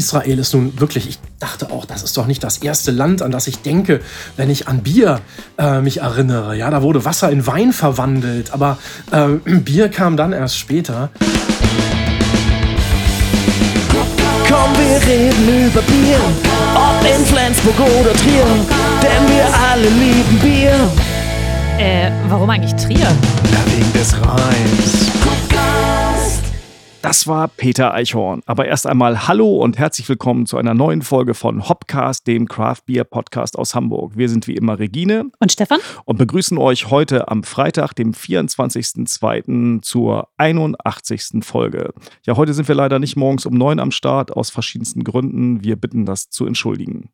Israel ist nun wirklich, ich dachte auch, das ist doch nicht das erste Land, an das ich denke, wenn ich an Bier äh, mich erinnere. Ja, da wurde Wasser in Wein verwandelt, aber äh, Bier kam dann erst später. Komm, wir reden über Bier, ob in Flensburg oder Trier, denn wir alle lieben Bier. Äh, warum eigentlich Trier? Ja, wegen des Reims. Das war Peter Eichhorn. Aber erst einmal Hallo und herzlich willkommen zu einer neuen Folge von Hopcast, dem Craft Beer Podcast aus Hamburg. Wir sind wie immer Regine Und Stefan? und begrüßen euch heute am Freitag, dem 24.02. zur 81. Folge. Ja, heute sind wir leider nicht morgens um neun am Start, aus verschiedensten Gründen. Wir bitten das zu entschuldigen.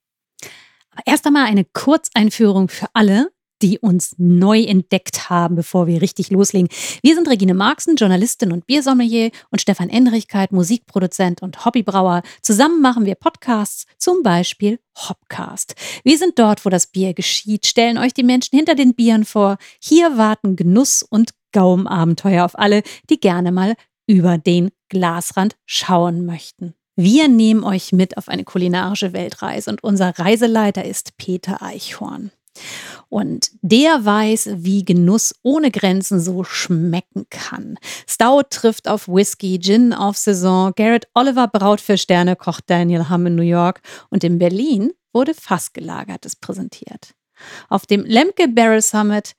Aber erst einmal eine Kurzeinführung für alle, die uns neu entdeckt haben, bevor wir richtig loslegen. Wir sind Regine Marxen, Journalistin und Biersommelier und Stefan Enrichkeit, Musikproduzent und Hobbybrauer. Zusammen machen wir Podcasts, zum Beispiel Hopcast. Wir sind dort, wo das Bier geschieht, stellen euch die Menschen hinter den Bieren vor. Hier warten Genuss und Gaumenabenteuer auf alle, die gerne mal über den Glasrand schauen möchten. Wir nehmen euch mit auf eine kulinarische Weltreise und unser Reiseleiter ist Peter Eichhorn. Und der weiß, wie Genuss ohne Grenzen so schmecken kann. Stout trifft auf Whisky, Gin auf Saison, Garrett Oliver braut für Sterne, kocht Daniel Hamm in New York und in Berlin wurde Fassgelagertes präsentiert. Auf dem Lemke Barrel Summit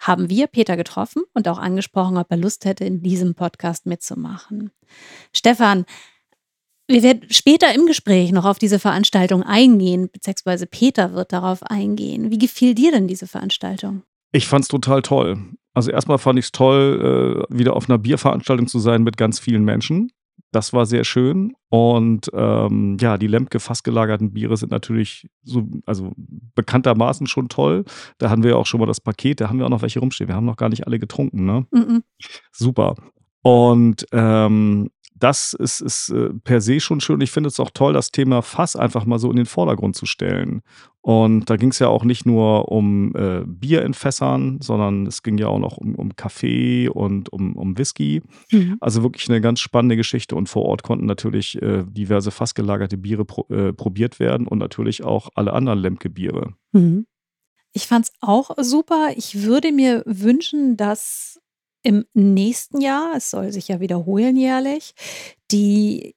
haben wir Peter getroffen und auch angesprochen, ob er Lust hätte, in diesem Podcast mitzumachen. Stefan, wir werden später im Gespräch noch auf diese Veranstaltung eingehen, beziehungsweise Peter wird darauf eingehen. Wie gefiel dir denn diese Veranstaltung? Ich fand's total toll. Also erstmal fand ich es toll, äh, wieder auf einer Bierveranstaltung zu sein mit ganz vielen Menschen. Das war sehr schön. Und ähm, ja, die Lemke fassgelagerten Biere sind natürlich so, also bekanntermaßen schon toll. Da haben wir ja auch schon mal das Paket, da haben wir auch noch welche rumstehen. Wir haben noch gar nicht alle getrunken, ne? Mhm. Super. Und ähm, das ist, ist äh, per se schon schön. Ich finde es auch toll, das Thema Fass einfach mal so in den Vordergrund zu stellen. Und da ging es ja auch nicht nur um äh, Bier in Fässern, sondern es ging ja auch noch um, um Kaffee und um, um Whisky. Mhm. Also wirklich eine ganz spannende Geschichte. Und vor Ort konnten natürlich äh, diverse fassgelagerte Biere pro, äh, probiert werden und natürlich auch alle anderen Lemke-Biere. Mhm. Ich fand's auch super. Ich würde mir wünschen, dass im nächsten Jahr, es soll sich ja wiederholen jährlich, die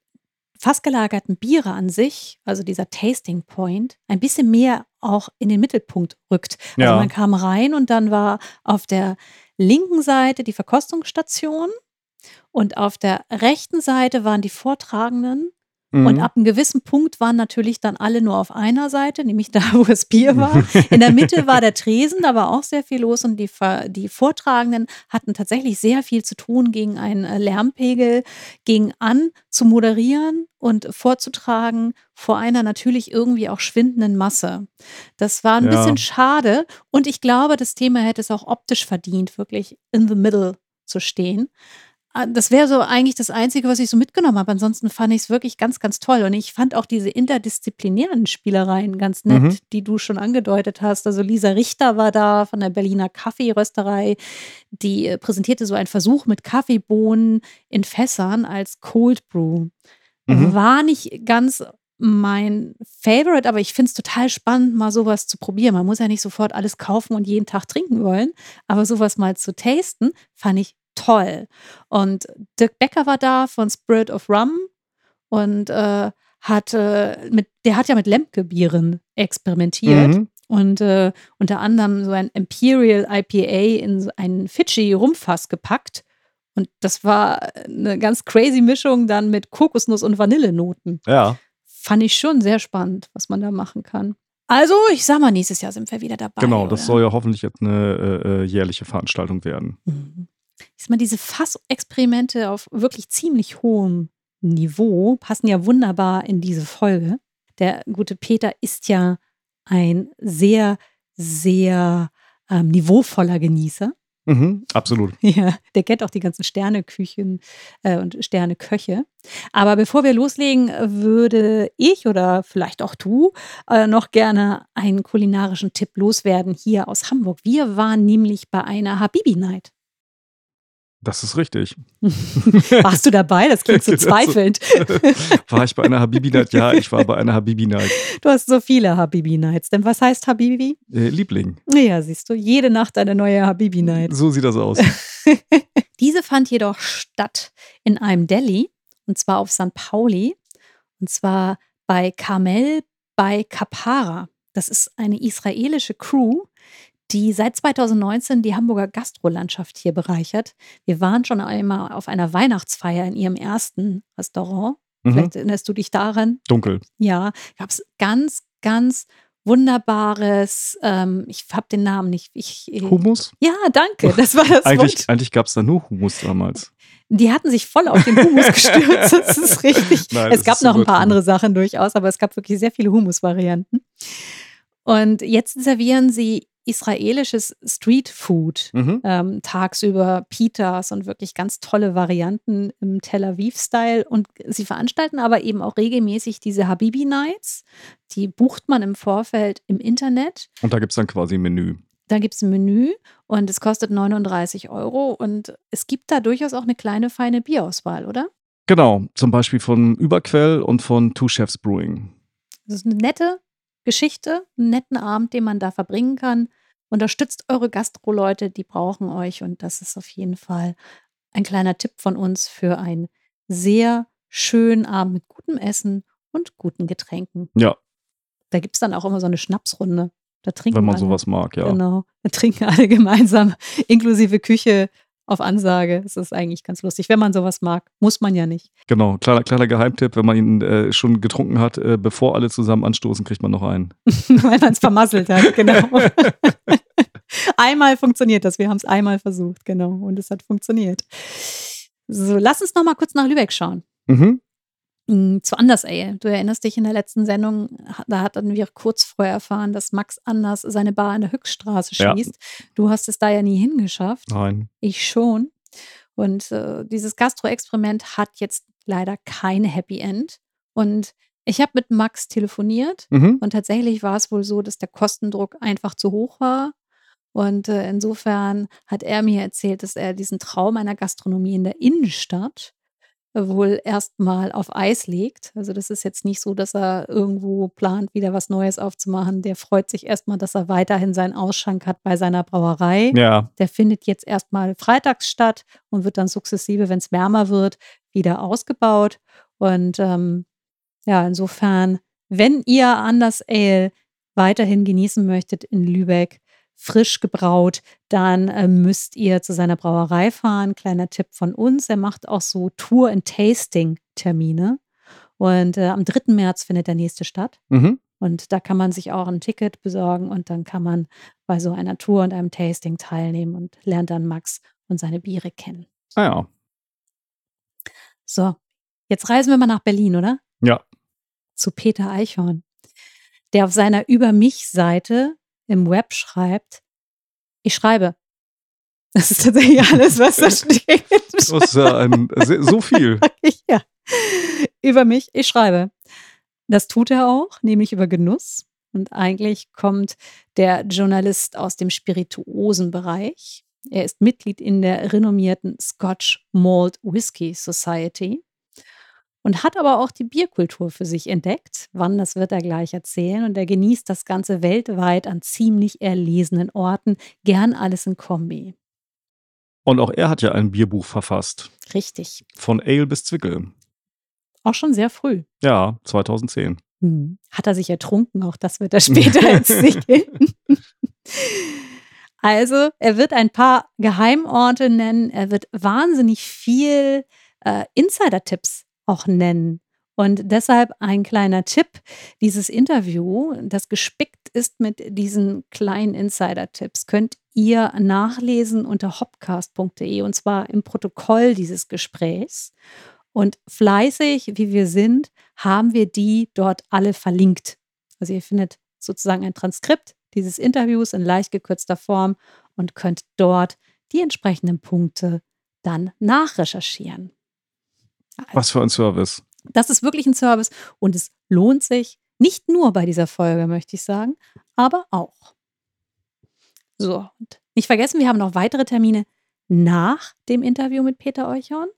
fast gelagerten Biere an sich, also dieser Tasting Point, ein bisschen mehr auch in den Mittelpunkt rückt. Also Ja. man kam rein und dann war auf der linken Seite die Verkostungsstation und auf der rechten Seite waren die Vortragenden. Und Mhm. ab einem gewissen Punkt waren natürlich dann alle nur auf einer Seite, nämlich da, wo das Bier war. In der Mitte war der Tresen, da war auch sehr viel los und die, die Vortragenden hatten tatsächlich sehr viel zu tun gegen einen äh, Lärmpegel, gegen an zu moderieren und vorzutragen vor einer natürlich irgendwie auch schwindenden Masse. Das war ein Ja. bisschen schade und ich glaube, das Thema hätte es auch optisch verdient, wirklich in the middle zu stehen. Ah, Das wäre so eigentlich das Einzige, was ich so mitgenommen habe. Ansonsten fand ich es wirklich ganz, ganz toll. Und ich fand auch diese interdisziplinären Spielereien ganz nett, Mhm. die du schon angedeutet hast. Also Lisa Richter war da von der Berliner Kaffeerösterei. Die äh, präsentierte so einen Versuch mit Kaffeebohnen in Fässern als Cold Brew. Mhm. War nicht ganz mein Favorite, aber ich finde es total spannend, mal sowas zu probieren. Man muss ja nicht sofort alles kaufen und jeden Tag trinken wollen, aber sowas mal zu tasten, fand ich toll. Und Dirk Becker war da von Spirit of Rum und äh, hat äh, mit, der hat ja mit Lemke-Bieren experimentiert Mhm. und äh, unter anderem so ein Imperial IPA in so einen Fidschi-Rumfass gepackt. Und das war eine ganz crazy Mischung dann mit Kokosnuss und Vanillenoten. Ja. Fand ich schon sehr spannend, was man da machen kann. Also, ich sag mal, nächstes Jahr sind wir wieder dabei. Genau, das oder? soll ja hoffentlich jetzt eine äh, äh, jährliche Veranstaltung werden. Mhm. Ich sag mal, diese Fassexperimente auf wirklich ziemlich hohem Niveau passen ja wunderbar in diese Folge. Der gute Peter ist ja ein sehr, sehr ähm, niveauvoller Genießer. Mhm, absolut. Ja, der kennt auch die ganzen Sterneküchen äh, und Sterneköche. Aber bevor wir loslegen, würde ich oder vielleicht auch du äh, noch gerne einen kulinarischen Tipp loswerden hier aus Hamburg. Wir waren nämlich bei einer Habibi-Night. Das ist richtig. Warst du dabei? Das klingt so zweifelnd. war ich bei einer Habibi Night? Ja, ich war bei einer Habibi Night. Du hast so viele Habibi Nights. Denn was heißt Habibi? Äh, Liebling. Ja, siehst du, jede Nacht eine neue Habibi Night. So sieht das aus. Diese fand jedoch statt in einem Deli und zwar auf St. Pauli und zwar bei Carmel bei Kapara. Das ist eine israelische Crew, die seit 2019 die Hamburger Gastrolandschaft hier bereichert. Wir waren schon einmal auf einer Weihnachtsfeier in ihrem ersten Restaurant. Mhm. Vielleicht erinnerst du dich daran. Dunkel. Ja, gab es ganz, ganz wunderbares, ähm, ich habe den Namen nicht. Ich, äh, Hummus? Ja, danke. Das war das Wort. Eigentlich, eigentlich gab es da nur Hummus damals. Die hatten sich voll auf den Hummus gestürzt. Das ist richtig. Nein, es gab noch ein paar andere Sachen durchaus, aber es gab wirklich sehr viele Hummus-Varianten. Und jetzt servieren sie israelisches Streetfood Mhm. ähm, tagsüber Pitas und wirklich ganz tolle Varianten im Tel Aviv-Style. Und sie veranstalten aber eben auch regelmäßig diese Habibi Nights. Die bucht man im Vorfeld im Internet. Und da gibt es dann quasi ein Menü. Da gibt es ein Menü und es kostet 39 Euro. Und es gibt da durchaus auch eine kleine, feine Bierauswahl, oder? Genau, zum Beispiel von Überquell und von Two Chefs Brewing. Das ist eine nette Geschichte, einen netten Abend, den man da verbringen kann. Unterstützt eure Gastro-Leute, die brauchen euch. Und das ist auf jeden Fall ein kleiner Tipp von uns für einen sehr schönen Abend mit gutem Essen und guten Getränken. Ja, Da gibt es dann auch immer so eine Schnapsrunde. Da trinken wenn man alle. sowas mag, ja. Genau. Da trinken alle gemeinsam, inklusive Küche auf Ansage. Es ist eigentlich ganz lustig. Wenn man sowas mag, muss man ja nicht. Genau, kleiner, kleiner Geheimtipp, wenn man ihn äh, schon getrunken hat, äh, bevor alle zusammen anstoßen, kriegt man noch einen. Weil man es vermasselt hat, genau. einmal funktioniert das. Wir haben es einmal versucht, genau. Und es hat funktioniert. So, lass uns noch mal kurz nach Lübeck schauen. Mhm. Mm, Zu Anders Ale. Du erinnerst dich in der letzten Sendung, da hatten wir kurz vorher erfahren, dass Max Anders seine Bar in der Höchststraße Ja. schließt. Du hast es da ja nie hingeschafft. Nein. Ich schon. Und äh, dieses Gastro-Experiment hat jetzt leider kein Happy End. Und ich habe mit Max telefoniert Mhm. und tatsächlich war es wohl so, dass der Kostendruck einfach zu hoch war. Und äh, insofern hat er mir erzählt, dass er diesen Traum einer Gastronomie in der Innenstadt wohl erstmal auf Eis legt. Also das ist jetzt nicht so, dass er irgendwo plant, wieder was Neues aufzumachen. Der freut sich erstmal, dass er weiterhin seinen Ausschank hat bei seiner Brauerei. Ja, Der findet jetzt erstmal freitags statt und wird dann sukzessive, wenn es wärmer wird, wieder ausgebaut. Und ähm, ja, insofern, wenn ihr Anders Ale weiterhin genießen möchtet in Lübeck, frisch gebraut, dann äh, müsst ihr zu seiner Brauerei fahren. Kleiner Tipp von uns. Er macht auch so Tour- und Tasting-Termine. Und äh, am 3. März findet der nächste statt. mhm. Und da kann man sich auch ein Ticket besorgen und dann kann man bei so einer Tour und einem Tasting teilnehmen und lernt dann Max und seine Biere kennen. Ah ja. So, jetzt reisen wir mal nach Berlin, oder? Ja. Zu Peter Eichhorn, der auf seiner Über mich-Seite im Web schreibt, ich schreibe. Das ist tatsächlich alles, was da steht. Das ist ja ein, so viel. ja. Über mich, ich schreibe. Das tut er auch, nämlich über Genuss. Und eigentlich kommt der Journalist aus dem spirituosen Bereich. Er ist Mitglied in der renommierten Scotch Malt Whisky Society und hat aber auch die Bierkultur für sich entdeckt. Wann, das wird er gleich erzählen. Und er genießt das Ganze weltweit an ziemlich erlesenen Orten. Gern alles in Kombi. Und auch er hat ja ein Bierbuch verfasst. Richtig. Von Ale bis Zwickel. Auch schon sehr früh. Ja, 2010. Hm. Hat er sich ertrunken? Auch das wird er später erzählen. also, er wird ein paar Geheimorte nennen. Er wird wahnsinnig viel äh, Insider-Tipps auch nennen. Und deshalb ein kleiner Tipp: Dieses Interview, das gespickt ist mit diesen kleinen Insider-Tipps, könnt ihr nachlesen unter hopcast.de und zwar im Protokoll dieses Gesprächs. Und fleißig, wie wir sind, haben wir die dort alle verlinkt. Also ihr findet sozusagen ein Transkript dieses Interviews in leicht gekürzter Form und könnt dort die entsprechenden Punkte dann nachrecherchieren. Was für ein Service. Das ist wirklich ein Service und es lohnt sich nicht nur bei dieser Folge, möchte ich sagen, aber auch. So, und nicht vergessen, wir haben noch weitere Termine nach dem Interview mit Peter Euchhorn.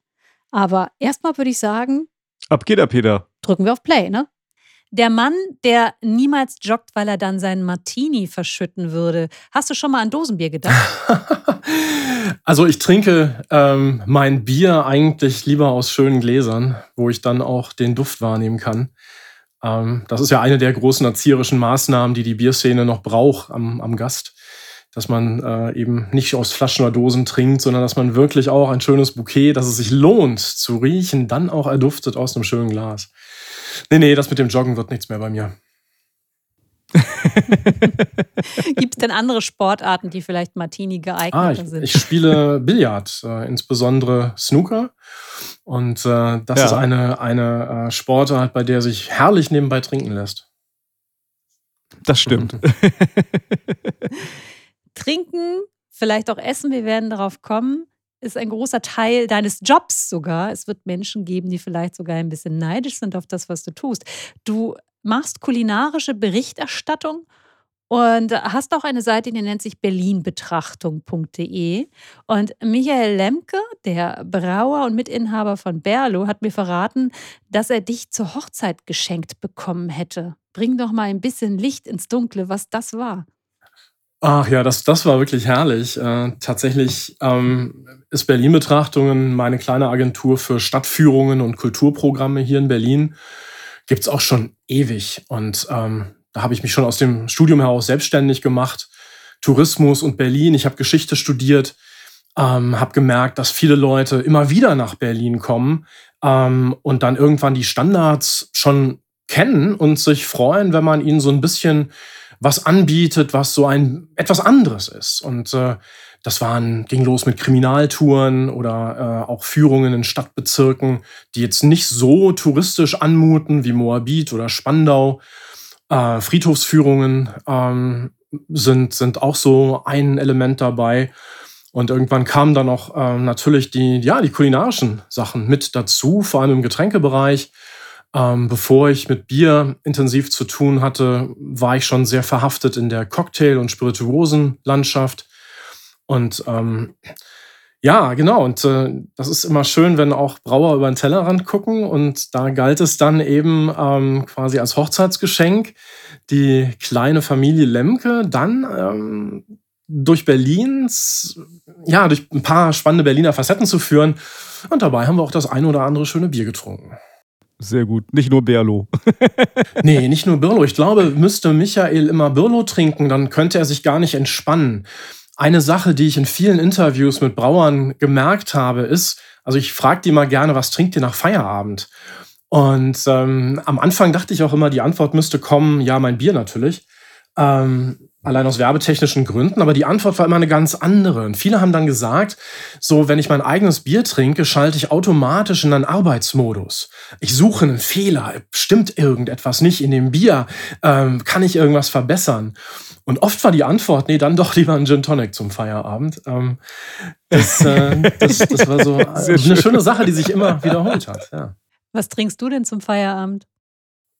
Aber erstmal würde ich sagen, Ab geht er, Peter. drücken wir auf Play, ne? Der Mann, der niemals joggt, weil er dann seinen Martini verschütten würde. Hast du schon mal an Dosenbier gedacht? Also ich trinke ähm, mein Bier eigentlich lieber aus schönen Gläsern, wo ich dann auch den Duft wahrnehmen kann. Ähm, das ist ja eine der großen erzieherischen Maßnahmen, die die Bierszene noch braucht am, am Gast. Dass man äh, eben nicht aus Flaschen oder Dosen trinkt, sondern dass man wirklich auch ein schönes Bouquet, dass es sich lohnt zu riechen, dann auch erduftet aus einem schönen Glas. Nee, nee, das mit dem Joggen wird nichts mehr bei mir. Gibt es denn andere Sportarten, die vielleicht Martini geeigneter Ah, ich, sind? ich spiele Billard, äh, insbesondere Snooker. Und äh, das Ja. ist eine, eine äh, Sportart, bei der sich herrlich nebenbei trinken lässt. Das stimmt. Trinken, vielleicht auch Essen, wir werden darauf kommen, ist ein großer Teil deines Jobs sogar. Es wird Menschen geben, die vielleicht sogar ein bisschen neidisch sind auf das, was du tust. Du machst kulinarische Berichterstattung und hast auch eine Seite, die nennt sich berlinbetrachtung.de. Und Michael Lemke, der Brauer und Mitinhaber von Berlo, hat mir verraten, dass er dich zur Hochzeit geschenkt bekommen hätte. Bring doch mal ein bisschen Licht ins Dunkle, was das war. Ach ja, das, das war wirklich herrlich. Äh, tatsächlich ähm, ist Berlin Betrachtungen meine kleine Agentur für Stadtführungen und Kulturprogramme hier in Berlin. Gibt's auch schon ewig. Und ähm, da habe ich mich schon aus dem Studium heraus selbstständig gemacht. Tourismus und Berlin. Ich habe Geschichte studiert, ähm, habe gemerkt, dass viele Leute immer wieder nach Berlin kommen ähm, und dann irgendwann die Standards schon kennen und sich freuen, wenn man ihnen so ein bisschen was anbietet, was so ein etwas anderes ist. Und äh, das waren, ging los mit Kriminaltouren oder äh, auch Führungen in Stadtbezirken, die jetzt nicht so touristisch anmuten wie Moabit oder Spandau. Äh, Friedhofsführungen ähm, sind, sind auch so ein Element dabei. Und irgendwann kamen dann auch ähm, natürlich die, ja, die kulinarischen Sachen mit dazu, vor allem im Getränkebereich. Ähm, bevor ich mit Bier intensiv zu tun hatte, war ich schon sehr verhaftet in der Cocktail- und Spirituosenlandschaft. Und ähm, ja, genau. Und äh, das ist immer schön, wenn auch Brauer über den Tellerrand gucken. Und da galt es dann eben ähm, quasi als Hochzeitsgeschenk, die kleine Familie Lemke dann ähm, durch Berlins, ja, durch ein paar spannende Berliner Facetten zu führen. Und dabei haben wir auch das ein oder andere schöne Bier getrunken. Sehr gut. Nicht nur Berlo. Nee, nicht nur Birlo. Ich glaube, müsste Michael immer Birlo trinken, dann könnte er sich gar nicht entspannen. Eine Sache, die ich in vielen Interviews mit Brauern gemerkt habe, ist, also ich frage die mal gerne, was trinkt ihr nach Feierabend? Und ähm, am Anfang dachte ich auch immer, die Antwort müsste kommen, ja, mein Bier natürlich. Ähm, allein aus werbetechnischen Gründen, aber die Antwort war immer eine ganz andere. Und viele haben dann gesagt, so, wenn ich mein eigenes Bier trinke, schalte ich automatisch in einen Arbeitsmodus. Ich suche einen Fehler, stimmt irgendetwas nicht in dem Bier, ähm, kann ich irgendwas verbessern? Und oft war die Antwort, nee, dann doch lieber ein Gin Tonic zum Feierabend. Ähm, das, äh, das, das war so äh, Sehr eine schön. schöne Sache, die sich immer wiederholt hat. Ja. Was trinkst du denn zum Feierabend?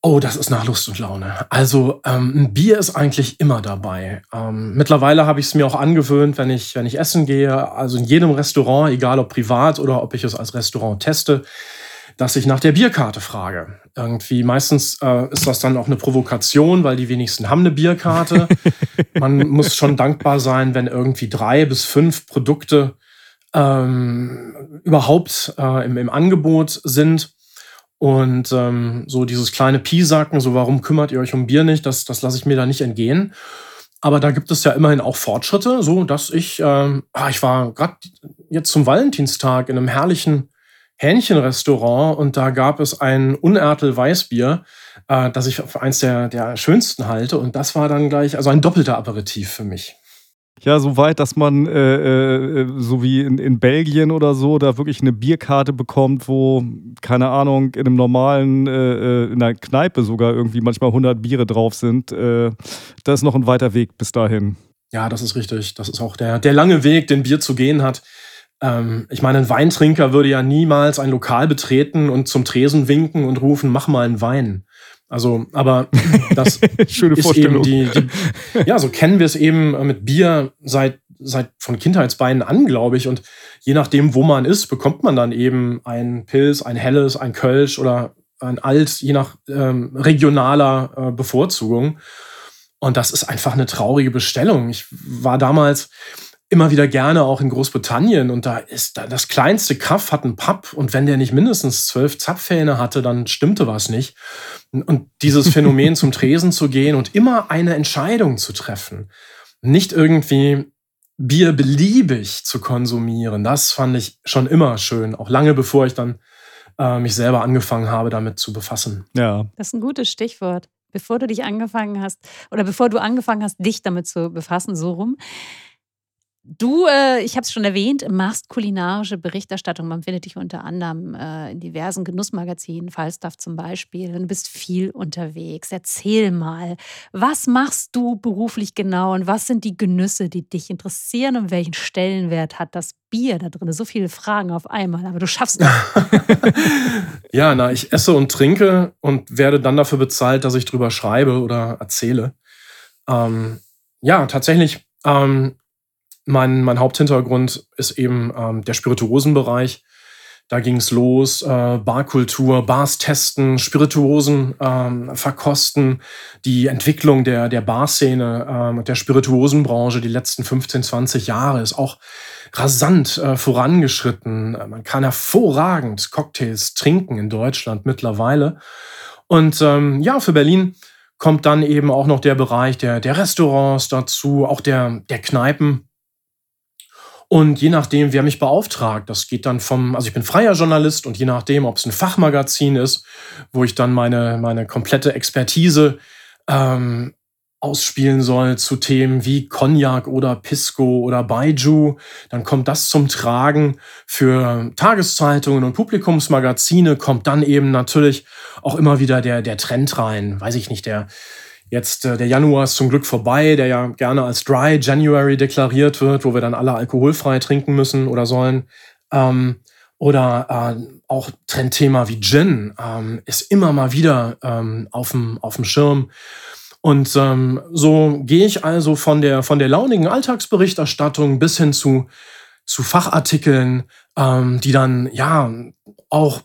Oh, das ist nach Lust und Laune. Also ähm, ein Bier ist eigentlich immer dabei. Ähm, mittlerweile habe ich es mir auch angewöhnt, wenn ich, wenn ich essen gehe, also in jedem Restaurant, egal ob privat oder ob ich es als Restaurant teste, dass ich nach der Bierkarte frage. Irgendwie meistens äh, ist das dann auch eine Provokation, weil die wenigsten haben eine Bierkarte. Man muss schon dankbar sein, wenn irgendwie drei bis fünf Produkte ähm, überhaupt äh, im, im Angebot sind. Und ähm, so dieses kleine Piesacken, so warum kümmert ihr euch um Bier nicht, das, das lasse ich mir da nicht entgehen. Aber da gibt es ja immerhin auch Fortschritte, so dass ich, ähm, ah, ich war gerade jetzt zum Valentinstag in einem herrlichen Hähnchenrestaurant und da gab es ein Unertel Weißbier, äh, das ich für eins der, der schönsten halte. Und das war dann gleich, also ein doppelter Aperitif für mich. Ja, so weit, dass man, äh, äh, so wie in, in Belgien oder so, da wirklich eine Bierkarte bekommt, wo, keine Ahnung, in einem normalen, äh, äh, in einer Kneipe sogar irgendwie manchmal 100 Biere drauf sind. Äh, das ist noch ein weiter Weg bis dahin. Ja, das ist richtig. Das ist auch der, der lange Weg, den Bier zu gehen hat. Ähm, ich meine, ein Weintrinker würde ja niemals ein Lokal betreten und zum Tresen winken und rufen, mach mal einen Wein. Also, aber das Schöne ist Vorstellung. eben die, die, ja, so kennen wir es eben mit Bier seit seit von Kindheitsbeinen an, glaube ich. Und je nachdem, wo man ist, bekommt man dann eben ein Pilz, ein helles, ein Kölsch oder ein Alt, je nach ähm, regionaler äh, Bevorzugung. Und das ist einfach eine traurige Bestellung. Ich war damals immer wieder gerne auch in Großbritannien und da ist da das kleinste Kaff hat einen Pub und wenn der nicht mindestens zwölf Zapfhähne hatte, dann stimmte was nicht. Und dieses Phänomen zum Tresen zu gehen und immer eine Entscheidung zu treffen, nicht irgendwie Bier beliebig zu konsumieren, das fand ich schon immer schön, auch lange bevor ich dann äh, mich selber angefangen habe, damit zu befassen. Ja. Das ist ein gutes Stichwort. Bevor du dich angefangen hast, oder bevor du angefangen hast, dich damit zu befassen, so rum, Du, äh, ich habe es schon erwähnt, machst kulinarische Berichterstattung. Man findet dich unter anderem äh, in diversen Genussmagazinen, Falstaff zum Beispiel. Du bist viel unterwegs. Erzähl mal, was machst du beruflich genau und was sind die Genüsse, die dich interessieren und welchen Stellenwert hat das Bier da drin? So viele Fragen auf einmal, aber du schaffst das. ja, na, ich esse und trinke und werde dann dafür bezahlt, dass ich drüber schreibe oder erzähle. Ähm, ja, tatsächlich. Ähm, mein, mein Haupthintergrund ist eben ähm, der Spirituosenbereich. Da ging es los, äh, Barkultur, Bars testen, Spirituosen ähm, verkosten, die Entwicklung der, der Barszene ähm, der Spirituosenbranche die letzten 15, 20 Jahre ist auch rasant äh, vorangeschritten. Man kann hervorragend Cocktails trinken in Deutschland mittlerweile. Und ähm, ja, für Berlin kommt dann eben auch noch der Bereich der, der Restaurants dazu, auch der, der Kneipen. Und je nachdem, wer mich beauftragt, das geht dann vom, also ich bin freier Journalist und je nachdem, ob es ein Fachmagazin ist, wo ich dann meine, meine komplette Expertise ähm, ausspielen soll zu Themen wie Cognac oder Pisco oder Baiju, dann kommt das zum Tragen. Für Tageszeitungen und Publikumsmagazine kommt dann eben natürlich auch immer wieder der, der Trend rein. Weiß ich nicht, der, Jetzt äh, der Januar ist zum Glück vorbei, der ja gerne als Dry January deklariert wird, wo wir dann alle alkoholfrei trinken müssen oder sollen. Ähm, oder äh, auch Trendthema wie Gin ähm, ist immer mal wieder ähm, auf dem Schirm. Und ähm, so gehe ich also von der, von der launigen Alltagsberichterstattung bis hin zu, zu Fachartikeln, ähm, die dann ja auch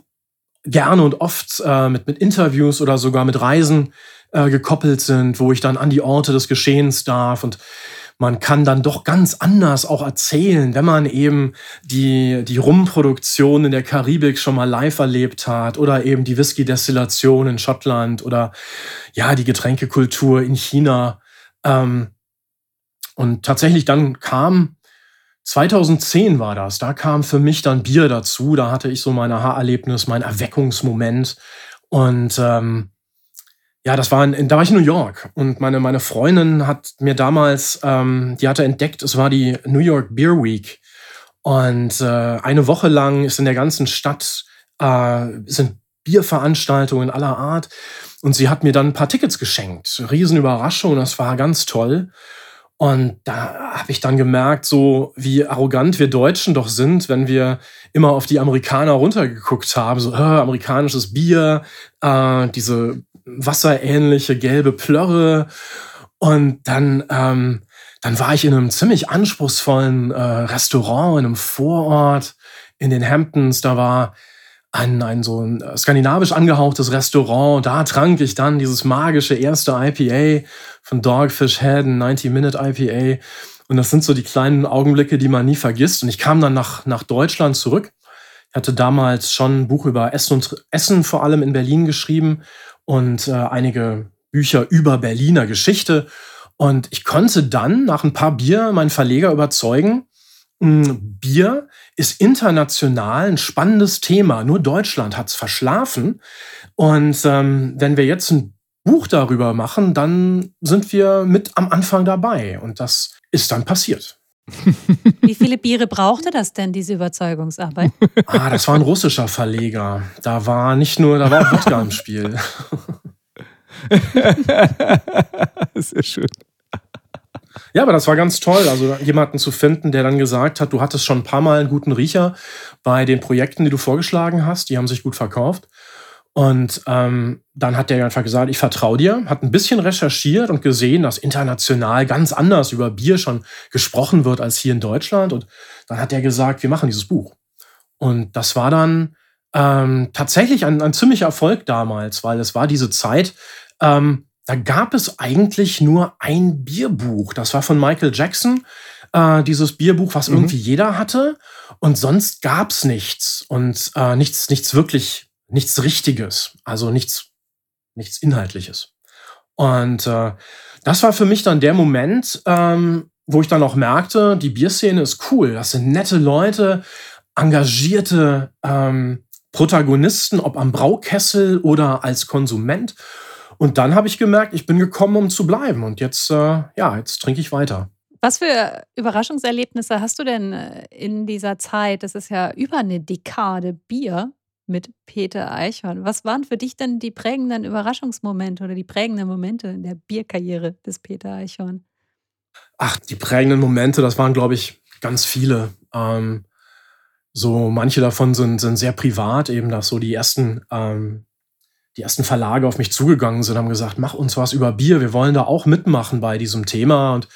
gerne und oft äh, mit, mit Interviews oder sogar mit Reisen äh, gekoppelt sind, wo ich dann an die Orte des Geschehens darf. Und man kann dann doch ganz anders auch erzählen, wenn man eben die, die Rumproduktion in der Karibik schon mal live erlebt hat oder eben die Whisky-Destillation in Schottland oder ja, die Getränkekultur in China. Ähm, und tatsächlich dann kam 2010 war das, da kam für mich dann Bier dazu, da hatte ich so mein Aha-Erlebnis, mein Erweckungsmoment. Und ähm, ja, das war in, da war ich in New York und meine, meine Freundin hat mir damals, ähm, die hatte entdeckt, es war die New York Beer Week. Und äh, eine Woche lang ist in der ganzen Stadt äh, sind Bierveranstaltungen aller Art. Und sie hat mir dann ein paar Tickets geschenkt. Riesenüberraschung, das war ganz toll. Und da habe ich dann gemerkt, so wie arrogant wir Deutschen doch sind, wenn wir immer auf die Amerikaner runtergeguckt haben. So, äh, amerikanisches Bier, äh, diese wasserähnliche gelbe Plörre. Und dann, ähm, dann war ich in einem ziemlich anspruchsvollen äh, Restaurant in einem Vorort in den Hamptons. Da war ein, ein so ein äh, skandinavisch angehauchtes Restaurant. Da trank ich dann dieses magische erste IPA von Dogfish Head, ein 90-Minute IPA. Und das sind so die kleinen Augenblicke, die man nie vergisst. Und ich kam dann nach, nach Deutschland zurück. Ich hatte damals schon ein Buch über Essen und Essen vor allem in Berlin geschrieben und äh, einige Bücher über Berliner Geschichte. Und ich konnte dann nach ein paar Bier meinen Verleger überzeugen, hm, Bier ist international ein spannendes Thema. Nur Deutschland hat es verschlafen. Und ähm, wenn wir jetzt ein Buch darüber machen, dann sind wir mit am Anfang dabei. Und das ist dann passiert. Wie viele Biere brauchte das denn, diese Überzeugungsarbeit? Ah, das war ein russischer Verleger. Da war nicht nur, da war auch Wodka im Spiel. Sehr schön. Ja, aber das war ganz toll, also jemanden zu finden, der dann gesagt hat, du hattest schon ein paar Mal einen guten Riecher bei den Projekten, die du vorgeschlagen hast, die haben sich gut verkauft. Und ähm, dann hat der einfach gesagt, ich vertraue dir, hat ein bisschen recherchiert und gesehen, dass international ganz anders über Bier schon gesprochen wird als hier in Deutschland. Und dann hat er gesagt, wir machen dieses Buch. Und das war dann ähm, tatsächlich ein, ein ziemlicher Erfolg damals, weil es war diese Zeit, ähm, da gab es eigentlich nur ein Bierbuch. Das war von Michael Jackson, äh, dieses Bierbuch, was mhm. irgendwie jeder hatte. Und sonst gab's nichts. Und äh, nichts, nichts wirklich nichts Richtiges, also nichts, nichts Inhaltliches. Und äh, das war für mich dann der Moment, ähm, wo ich dann auch merkte, die Bierszene ist cool. Das sind nette Leute, engagierte ähm, Protagonisten, ob am Braukessel oder als Konsument. Und dann habe ich gemerkt, ich bin gekommen, um zu bleiben. Und jetzt, äh, ja, jetzt trinke ich weiter. Was für Überraschungserlebnisse hast du denn äh, in dieser Zeit? Das ist ja über eine Dekade Bier mit Peter Eichhorn. Was waren für dich denn die prägenden Überraschungsmomente oder die prägenden Momente in der Bierkarriere des Peter Eichhorn? Ach, die prägenden Momente, das waren, glaube ich, ganz viele. Ähm, so manche davon sind, sind sehr privat, eben dass so die ersten, ähm, die ersten Verlage auf mich zugegangen sind, haben gesagt, mach uns was über Bier, wir wollen da auch mitmachen bei diesem Thema. Und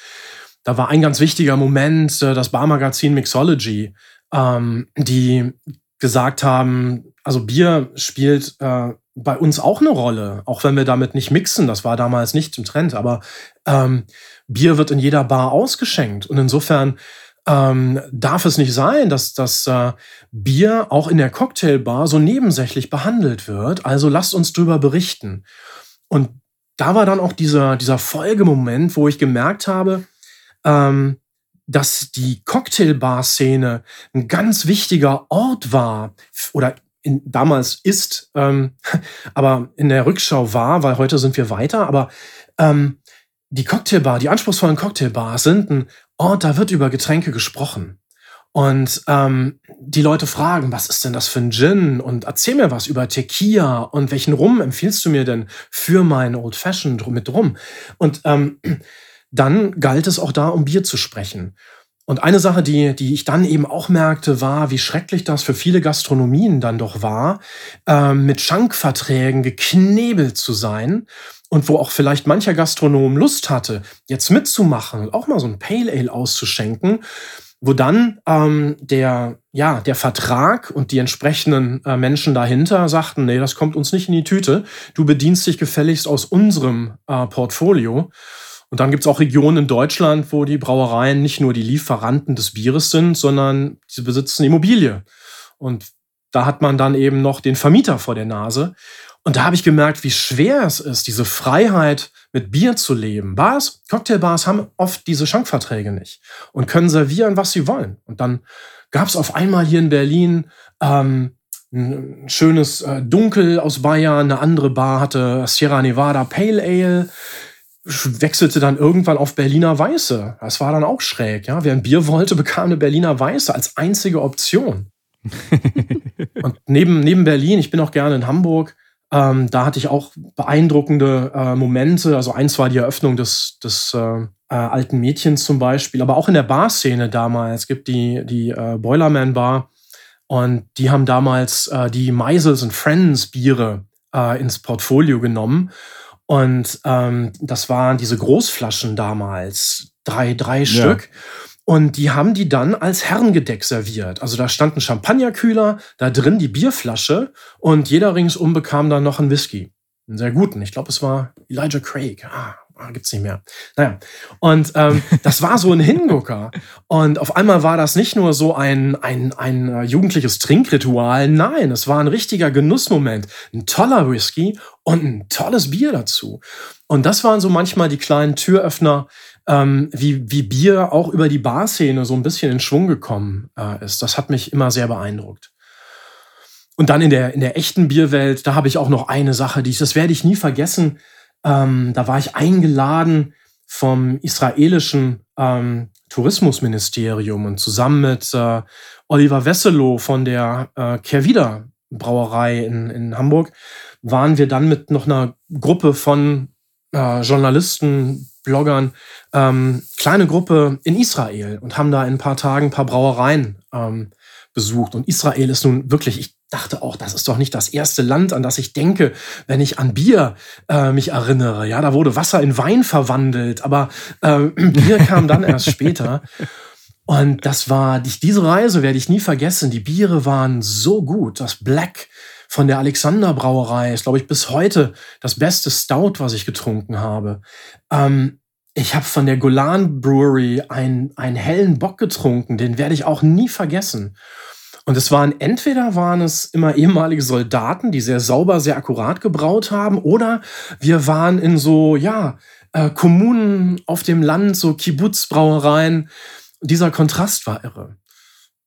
da war ein ganz wichtiger Moment, äh, das Barmagazin Mixology, ähm, die gesagt haben, also Bier spielt äh, bei uns auch eine Rolle, auch wenn wir damit nicht mixen. Das war damals nicht im Trend, aber ähm, Bier wird in jeder Bar ausgeschenkt. Und insofern ähm, darf es nicht sein, dass das äh, Bier auch in der Cocktailbar so nebensächlich behandelt wird. Also lasst uns drüber berichten. Und da war dann auch dieser, dieser Folgemoment, wo ich gemerkt habe, ähm, dass die Cocktailbar-Szene ein ganz wichtiger Ort war oder in, damals ist, ähm, aber in der Rückschau war, weil heute sind wir weiter, aber ähm, die Cocktailbar, die anspruchsvollen Cocktailbars sind ein Ort, da wird über Getränke gesprochen. Und ähm, die Leute fragen, was ist denn das für ein Gin? Und erzähl mir was über Tequila und welchen Rum empfiehlst du mir denn für meinen Old Fashioned mit Rum? Und ähm, dann galt es auch da, um Bier zu sprechen. Und eine Sache, die, die ich dann eben auch merkte, war, wie schrecklich das für viele Gastronomien dann doch war, ähm, mit Schankverträgen geknebelt zu sein und wo auch vielleicht mancher Gastronom Lust hatte, jetzt mitzumachen und auch mal so ein Pale Ale auszuschenken, wo dann ähm, der, ja, der Vertrag und die entsprechenden äh, Menschen dahinter sagten, nee, das kommt uns nicht in die Tüte, du bedienst dich gefälligst aus unserem äh, Portfolio. Und dann gibt es auch Regionen in Deutschland, wo die Brauereien nicht nur die Lieferanten des Bieres sind, sondern sie besitzen Immobilie. Und da hat man dann eben noch den Vermieter vor der Nase. Und da habe ich gemerkt, wie schwer es ist, diese Freiheit mit Bier zu leben. Bars, Cocktailbars haben oft diese Schankverträge nicht und können servieren, was sie wollen. Und dann gab es auf einmal hier in Berlin ähm, ein schönes äh, Dunkel aus Bayern, eine andere Bar hatte Sierra Nevada Pale Ale wechselte dann irgendwann auf Berliner Weiße. Das war dann auch schräg. Ja? Wer ein Bier wollte, bekam eine Berliner Weiße als einzige Option. und neben, neben Berlin, ich bin auch gerne in Hamburg, ähm, da hatte ich auch beeindruckende äh, Momente. Also eins war die Eröffnung des, des äh, äh, alten Mädchens zum Beispiel, aber auch in der Barszene damals. Es gibt die, die äh, Boilerman Bar und die haben damals äh, die Meisels and Friends Biere äh, ins Portfolio genommen. Und ähm, das waren diese Großflaschen damals, drei, drei ja. Stück. Und die haben die dann als Herrengedeck serviert. Also da stand ein Champagnerkühler, da drin die Bierflasche und jeder ringsum bekam dann noch einen Whisky. Einen sehr guten. Ich glaube, es war Elijah Craig. Ah, ah, gibt's nicht mehr. Naja. Und ähm, das war so ein Hingucker. Und auf einmal war das nicht nur so ein, ein, ein äh, jugendliches Trinkritual. Nein, es war ein richtiger Genussmoment. Ein toller Whisky und ein tolles Bier dazu. Und das waren so manchmal die kleinen Türöffner, ähm, wie, wie Bier auch über die Barszene so ein bisschen in Schwung gekommen äh, ist. Das hat mich immer sehr beeindruckt. Und dann in der, in der echten Bierwelt, da habe ich auch noch eine Sache, die ich, das werde ich nie vergessen. Ähm, da war ich eingeladen vom israelischen ähm, Tourismusministerium und zusammen mit äh, Oliver Wesselow von der äh, Kehrwieder Brauerei in, in Hamburg waren wir dann mit noch einer Gruppe von äh, Journalisten, Bloggern, ähm, kleine Gruppe in Israel und haben da in ein paar Tagen ein paar Brauereien ähm, besucht. Und Israel ist nun wirklich, ich dachte auch, das ist doch nicht das erste Land, an das ich denke, wenn ich an Bier äh, mich erinnere. Ja, da wurde Wasser in Wein verwandelt, aber äh, Bier kam dann erst später. Und das war, diese Reise werde ich nie vergessen. Die Biere waren so gut. Das Black von der Alexander Brauerei ist, glaube ich, bis heute das beste Stout, was ich getrunken habe. Ähm, ich habe von der Golan Brewery einen, einen hellen Bock getrunken, den werde ich auch nie vergessen. Und es waren entweder waren es immer ehemalige Soldaten, die sehr sauber, sehr akkurat gebraut haben, oder wir waren in so, ja, äh, Kommunen auf dem Land, so Kibbutz-Brauereien. Dieser Kontrast war irre.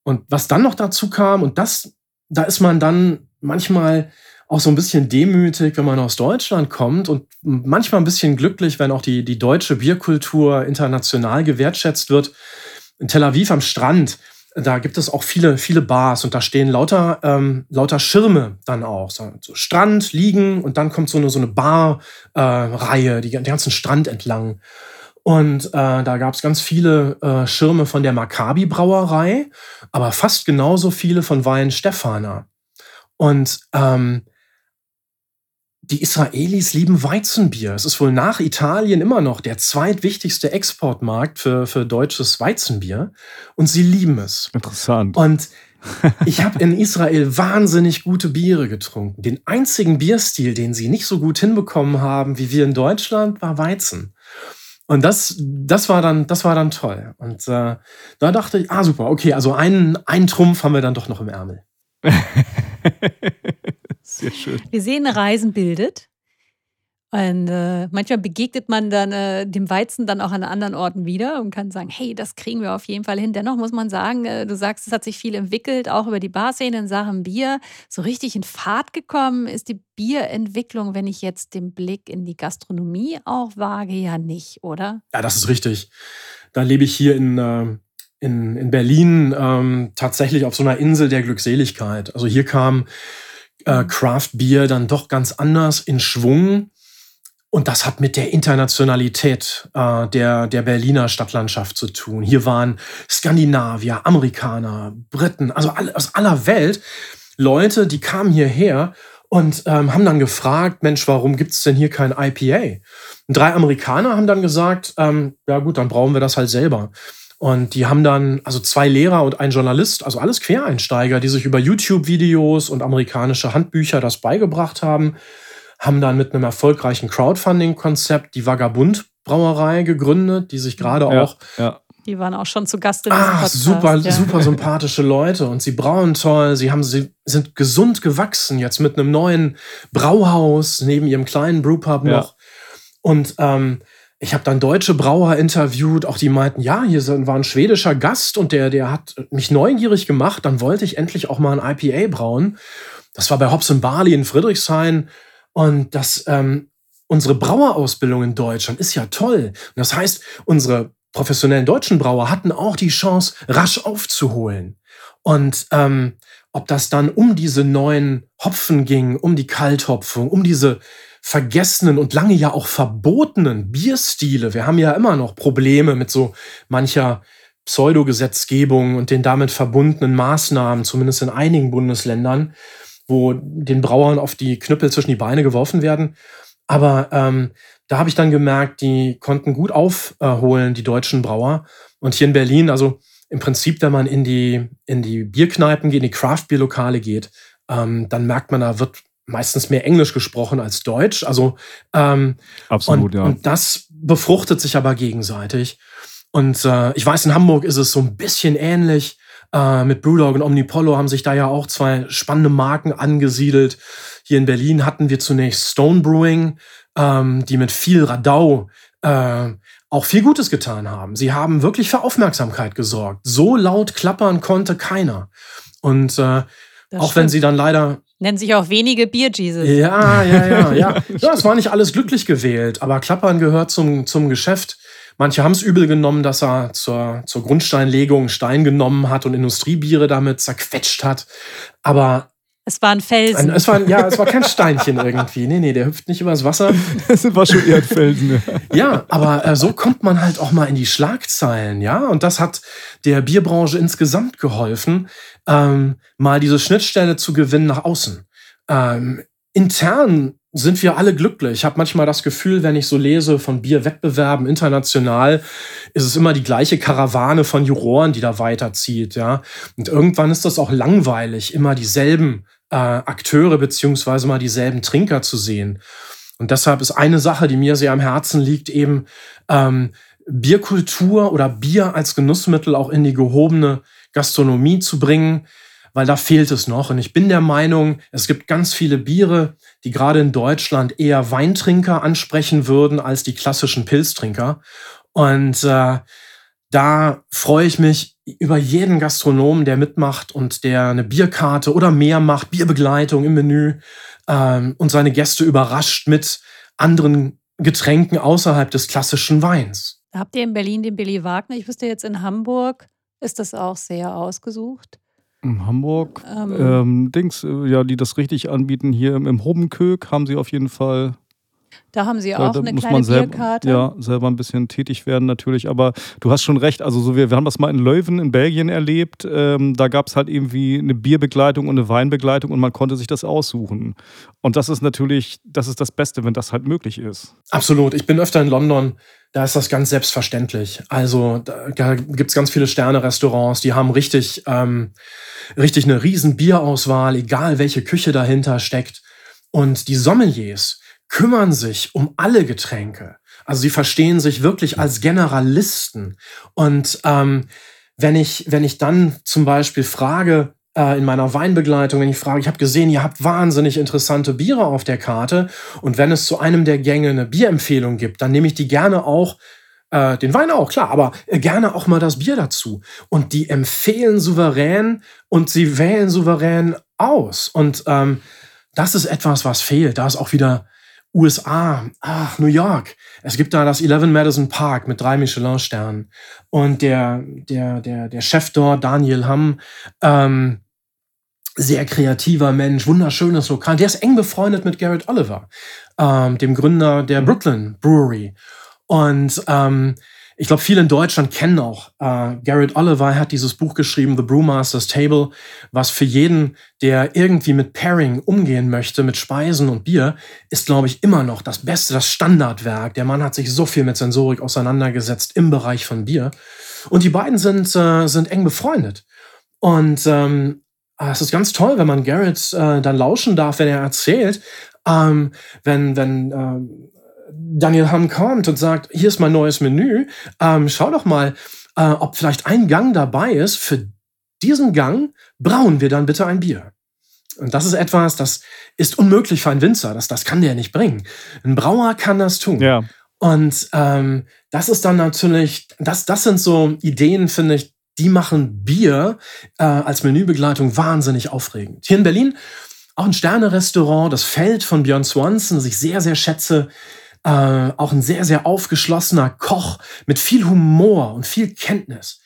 Und was dann noch dazu kam, und das, da ist man dann manchmal auch so ein bisschen demütig, wenn man aus Deutschland kommt und manchmal ein bisschen glücklich, wenn auch die, die deutsche Bierkultur international gewertschätzt wird. In Tel Aviv am Strand, da gibt es auch viele, viele Bars und da stehen lauter, ähm, lauter Schirme dann auch. So, so Strand, liegen und dann kommt so eine, so eine Barreihe, äh, die, den ganzen Strand entlang. Und äh, da gab es ganz viele äh, Schirme von der Maccabi Brauerei, aber fast genauso viele von Wein Stefana. Und ähm, die Israelis lieben Weizenbier. Es ist wohl nach Italien immer noch der zweitwichtigste Exportmarkt für, für deutsches Weizenbier. Und sie lieben es. Interessant. Und ich habe in Israel wahnsinnig gute Biere getrunken. Den einzigen Bierstil, den sie nicht so gut hinbekommen haben wie wir in Deutschland, war Weizen. Und das, das, war, dann, das war dann toll. Und äh, da dachte ich, ah super, okay, also einen, einen Trumpf haben wir dann doch noch im Ärmel. Sehr schön. Wir sehen, Reisen bildet. Und äh, manchmal begegnet man dann äh, dem Weizen dann auch an anderen Orten wieder und kann sagen, hey, das kriegen wir auf jeden Fall hin. Dennoch muss man sagen, äh, du sagst, es hat sich viel entwickelt, auch über die Barszene in Sachen Bier. So richtig in Fahrt gekommen ist die Bierentwicklung, wenn ich jetzt den Blick in die Gastronomie auch wage, ja nicht, oder? Ja, das ist richtig. Da lebe ich hier in, äh, in, in Berlin ähm, tatsächlich auf so einer Insel der Glückseligkeit. Also hier kam äh, Craft Beer dann doch ganz anders in Schwung. Und das hat mit der Internationalität äh, der, der Berliner Stadtlandschaft zu tun. Hier waren Skandinavier, Amerikaner, Briten, also alle, aus aller Welt Leute, die kamen hierher und ähm, haben dann gefragt, Mensch, warum gibt es denn hier kein IPA? Und drei Amerikaner haben dann gesagt, ähm, ja gut, dann brauchen wir das halt selber. Und die haben dann, also zwei Lehrer und ein Journalist, also alles Quereinsteiger, die sich über YouTube-Videos und amerikanische Handbücher das beigebracht haben, haben dann mit einem erfolgreichen Crowdfunding-Konzept die Vagabund Brauerei gegründet, die sich gerade ja, auch. Ja. Die waren auch schon zu Gast in diesem ah, Podcast. Super, ja. super sympathische Leute und sie brauen toll. Sie haben, sie sind gesund gewachsen jetzt mit einem neuen Brauhaus neben ihrem kleinen Brewpub noch. Und ähm, ich habe dann deutsche Brauer interviewt, auch die meinten, ja, hier war ein schwedischer Gast und der, der hat mich neugierig gemacht. Dann wollte ich endlich auch mal ein IPA brauen. Das war bei Hobbs Barley in Friedrichshain. Und das, ähm, unsere Brauerausbildung in Deutschland ist ja toll. Und das heißt, unsere professionellen deutschen Brauer hatten auch die Chance, rasch aufzuholen. Und ähm, ob das dann um diese neuen Hopfen ging, um die Kalthopfung, um diese vergessenen und lange ja auch verbotenen Bierstile. Wir haben ja immer noch Probleme mit so mancher Pseudogesetzgebung und den damit verbundenen Maßnahmen, zumindest in einigen Bundesländern, wo den Brauern auf die Knüppel zwischen die Beine geworfen werden. Aber ähm, da habe ich dann gemerkt, die konnten gut aufholen, die deutschen Brauer. Und hier in Berlin, also im Prinzip, wenn man in die, in die Bierkneipen geht, in die Craft-Bier-Lokale geht, ähm, dann merkt man, da wird meistens mehr Englisch gesprochen als Deutsch. Also ähm, absolut, und, ja. Und das befruchtet sich aber gegenseitig. Und äh, ich weiß, in Hamburg ist es so ein bisschen ähnlich. Äh, mit Brewdog und Omnipollo haben sich da ja auch zwei spannende Marken angesiedelt. Hier in Berlin hatten wir zunächst Stone Brewing, ähm, die mit viel Radau äh, auch viel Gutes getan haben. Sie haben wirklich für Aufmerksamkeit gesorgt. So laut klappern konnte keiner. Und äh, auch stimmt. wenn sie dann leider Nennen sich auch wenige Bier Jesus. Ja, ja, ja, ja. Ja, es war nicht alles glücklich gewählt, aber Klappern gehört zum, zum Geschäft. Manche haben es übel genommen, dass er zur, zur Grundsteinlegung Stein genommen hat und Industriebiere damit zerquetscht hat. Aber Es war ein Felsen. Ein, es war, ja, es war kein Steinchen irgendwie. Nee, nee, der hüpft nicht übers Wasser. Das war schon eher ein Felsen. Ja, aber äh, so kommt man halt auch mal in die Schlagzeilen, ja. Und das hat der Bierbranche insgesamt geholfen, ähm, mal diese Schnittstelle zu gewinnen nach außen. Ähm, intern sind wir alle glücklich. Ich habe manchmal das Gefühl, wenn ich so lese von Bierwettbewerben international, ist es immer die gleiche Karawane von Juroren, die da weiterzieht, ja. Und irgendwann ist das auch langweilig, immer dieselben äh, Akteure beziehungsweise mal dieselben Trinker zu sehen. Und deshalb ist eine Sache, die mir sehr am Herzen liegt, eben ähm, Bierkultur oder Bier als Genussmittel auch in die gehobene Gastronomie zu bringen weil da fehlt es noch. Und ich bin der Meinung, es gibt ganz viele Biere, die gerade in Deutschland eher Weintrinker ansprechen würden als die klassischen Pilztrinker. Und äh, da freue ich mich über jeden Gastronomen, der mitmacht und der eine Bierkarte oder mehr macht, Bierbegleitung im Menü ähm, und seine Gäste überrascht mit anderen Getränken außerhalb des klassischen Weins. Habt ihr in Berlin den Billy Wagner? Ich wüsste jetzt in Hamburg ist das auch sehr ausgesucht. In Hamburg, ähm, ähm, Dings, äh, ja, die das richtig anbieten, hier im, im Hobenkög haben sie auf jeden Fall da haben sie auch da, da eine muss kleine man selber, Bierkarte. Ja, selber ein bisschen tätig werden natürlich. Aber du hast schon recht. Also so wir, wir haben das mal in Leuven in Belgien erlebt. Ähm, da gab es halt irgendwie eine Bierbegleitung und eine Weinbegleitung und man konnte sich das aussuchen. Und das ist natürlich, das ist das Beste, wenn das halt möglich ist. Absolut. Ich bin öfter in London. Da ist das ganz selbstverständlich. Also da, da gibt es ganz viele Sterne-Restaurants, die haben richtig, ähm, richtig eine riesen Bierauswahl, egal welche Küche dahinter steckt. Und die Sommeliers, kümmern sich um alle Getränke. Also sie verstehen sich wirklich als Generalisten. Und ähm, wenn, ich, wenn ich dann zum Beispiel frage, äh, in meiner Weinbegleitung, wenn ich frage, ich habe gesehen, ihr habt wahnsinnig interessante Biere auf der Karte und wenn es zu einem der Gänge eine Bierempfehlung gibt, dann nehme ich die gerne auch, äh, den Wein auch, klar, aber äh, gerne auch mal das Bier dazu. Und die empfehlen souverän und sie wählen souverän aus. Und ähm, das ist etwas, was fehlt. Da ist auch wieder USA, ach, New York. Es gibt da das 11 Madison Park mit drei Michelin-Sternen. Und der, der, der, der Chef dort, Daniel Hamm, ähm, sehr kreativer Mensch, wunderschönes Lokal. Der ist eng befreundet mit Garrett Oliver, ähm, dem Gründer der Brooklyn Brewery. Und ähm, ich glaube, viele in Deutschland kennen auch äh, Garrett Oliver hat dieses Buch geschrieben, The Brewmaster's Table, was für jeden, der irgendwie mit Pairing umgehen möchte, mit Speisen und Bier, ist, glaube ich, immer noch das Beste, das Standardwerk. Der Mann hat sich so viel mit Sensorik auseinandergesetzt im Bereich von Bier. Und die beiden sind, äh, sind eng befreundet. Und ähm, es ist ganz toll, wenn man Garrett äh, dann lauschen darf, wenn er erzählt, ähm, wenn, wenn äh, Daniel Hamm kommt und sagt, hier ist mein neues Menü, ähm, schau doch mal, äh, ob vielleicht ein Gang dabei ist. Für diesen Gang brauen wir dann bitte ein Bier. Und das ist etwas, das ist unmöglich für einen Winzer. Das, das kann der nicht bringen. Ein Brauer kann das tun. Ja. Und ähm, das ist dann natürlich, das, das sind so Ideen, finde ich, die machen Bier äh, als Menübegleitung wahnsinnig aufregend. Hier in Berlin auch ein Sterne-Restaurant, das Feld von Björn Swanson, das ich sehr, sehr schätze äh, auch ein sehr, sehr aufgeschlossener Koch mit viel Humor und viel Kenntnis.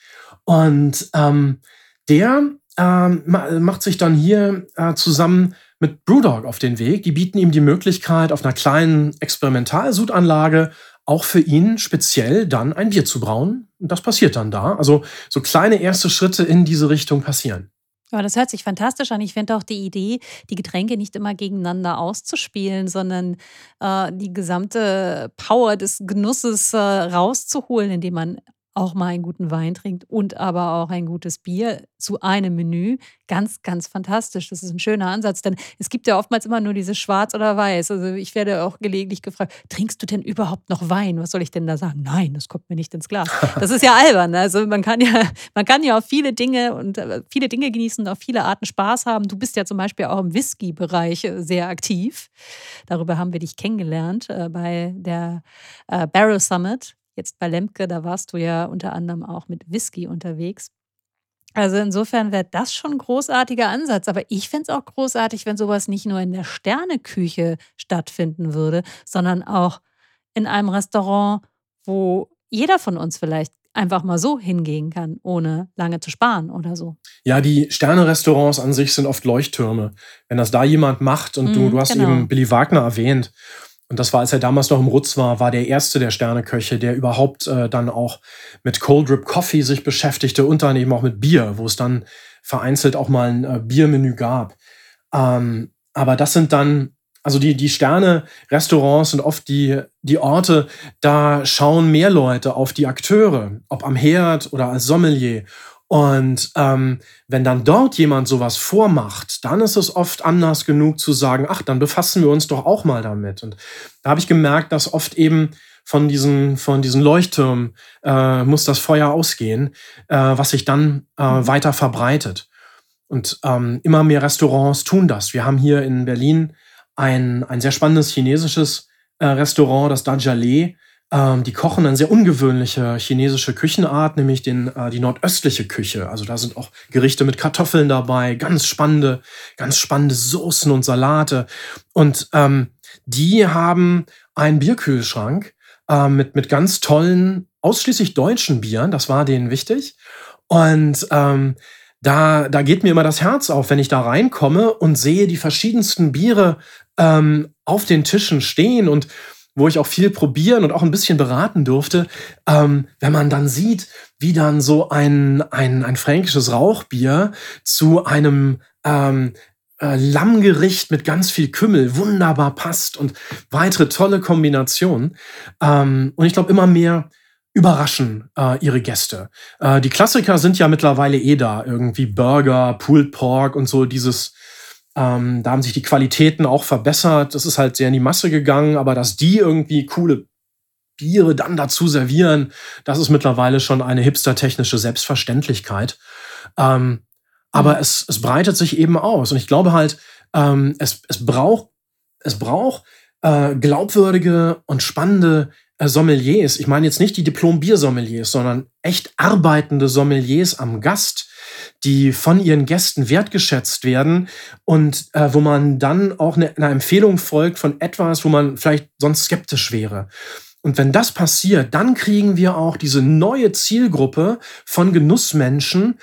Und ähm, der ähm, macht sich dann hier äh, zusammen mit Brewdog auf den Weg. Die bieten ihm die Möglichkeit, auf einer kleinen Experimentalsudanlage auch für ihn speziell dann ein Bier zu brauen. Und das passiert dann da. Also so kleine erste Schritte in diese Richtung passieren. Ja, das hört sich fantastisch an. Ich finde auch die Idee, die Getränke nicht immer gegeneinander auszuspielen, sondern äh, die gesamte Power des Genusses äh, rauszuholen, indem man auch mal einen guten Wein trinkt und aber auch ein gutes Bier zu einem Menü. Ganz, ganz fantastisch. Das ist ein schöner Ansatz, denn es gibt ja oftmals immer nur dieses Schwarz oder Weiß. Also ich werde auch gelegentlich gefragt, trinkst du denn überhaupt noch Wein? Was soll ich denn da sagen? Nein, das kommt mir nicht ins Glas. Das ist ja albern. Also man kann ja, man kann ja auch viele Dinge und äh, viele Dinge genießen und auf viele Arten Spaß haben. Du bist ja zum Beispiel auch im Whisky-Bereich äh, sehr aktiv. Darüber haben wir dich kennengelernt äh, bei der Barrel Summit Jetzt bei Lemke, da warst du ja unter anderem auch mit Whisky unterwegs. Also insofern wäre das schon ein großartiger Ansatz. Aber ich fände es auch großartig, wenn sowas nicht nur in der Sterneküche stattfinden würde, sondern auch in einem Restaurant, wo jeder von uns vielleicht einfach mal so hingehen kann, ohne lange zu sparen oder so. Ja, die Sterne-Restaurants an sich sind oft Leuchttürme. Wenn das da jemand macht und du, Mhm, du hast genau. eben Billy Wagner erwähnt, und das war, als er damals noch im Rutz war, war der erste der Sterneköche, der überhaupt äh, dann auch mit Cold Drip Coffee sich beschäftigte und dann eben auch mit Bier, wo es dann vereinzelt auch mal ein äh, Biermenü gab. Ähm, aber das sind dann, also die, die Sterne-Restaurants sind oft die, die Orte, da schauen mehr Leute auf die Akteure, ob am Herd oder als Sommelier. Und ähm, wenn dann dort jemand sowas vormacht, dann ist es oft anders genug zu sagen, ach, dann befassen wir uns doch auch mal damit. Und da habe ich gemerkt, dass oft eben von diesen, von diesen Leuchttürmen äh, muss das Feuer ausgehen, äh, was sich dann äh, weiter verbreitet. Und ähm, immer mehr Restaurants tun das. Wir haben hier in Berlin ein, ein sehr spannendes chinesisches äh, Restaurant, das Dajale. Ähm, die kochen eine sehr ungewöhnliche chinesische Küchenart, nämlich den, äh, die nordöstliche Küche. Also da sind auch Gerichte mit Kartoffeln dabei, ganz spannende, ganz spannende Soßen und Salate. Und ähm, die haben einen Bierkühlschrank äh, mit, mit ganz tollen, ausschließlich deutschen Bieren. Das war denen wichtig. Und ähm, da, da geht mir immer das Herz auf, wenn ich da reinkomme und sehe die verschiedensten Biere ähm, auf den Tischen stehen und wo ich auch viel probieren und auch ein bisschen beraten durfte, ähm, wenn man dann sieht, wie dann so ein, ein, ein fränkisches Rauchbier zu einem ähm, äh, Lammgericht mit ganz viel Kümmel wunderbar passt und weitere tolle Kombinationen. Ähm, und ich glaube, immer mehr überraschen äh, ihre Gäste. Äh, die Klassiker sind ja mittlerweile eh da, irgendwie Burger, Pulled Pork und so dieses ähm, da haben sich die Qualitäten auch verbessert. Das ist halt sehr in die Masse gegangen, aber dass die irgendwie coole Biere dann dazu servieren, das ist mittlerweile schon eine hipster-technische Selbstverständlichkeit. Ähm, aber es, es breitet sich eben aus. Und ich glaube halt, ähm, es, es braucht, es braucht äh, glaubwürdige und spannende äh, Sommeliers. Ich meine jetzt nicht die Diplom-Bier-Sommeliers, sondern echt arbeitende Sommeliers am Gast, die von ihren Gästen wertgeschätzt werden und äh, wo man dann auch eine, einer Empfehlung folgt von etwas, wo man vielleicht sonst skeptisch wäre. Und wenn das passiert, dann kriegen wir auch diese neue Zielgruppe von Genussmenschen,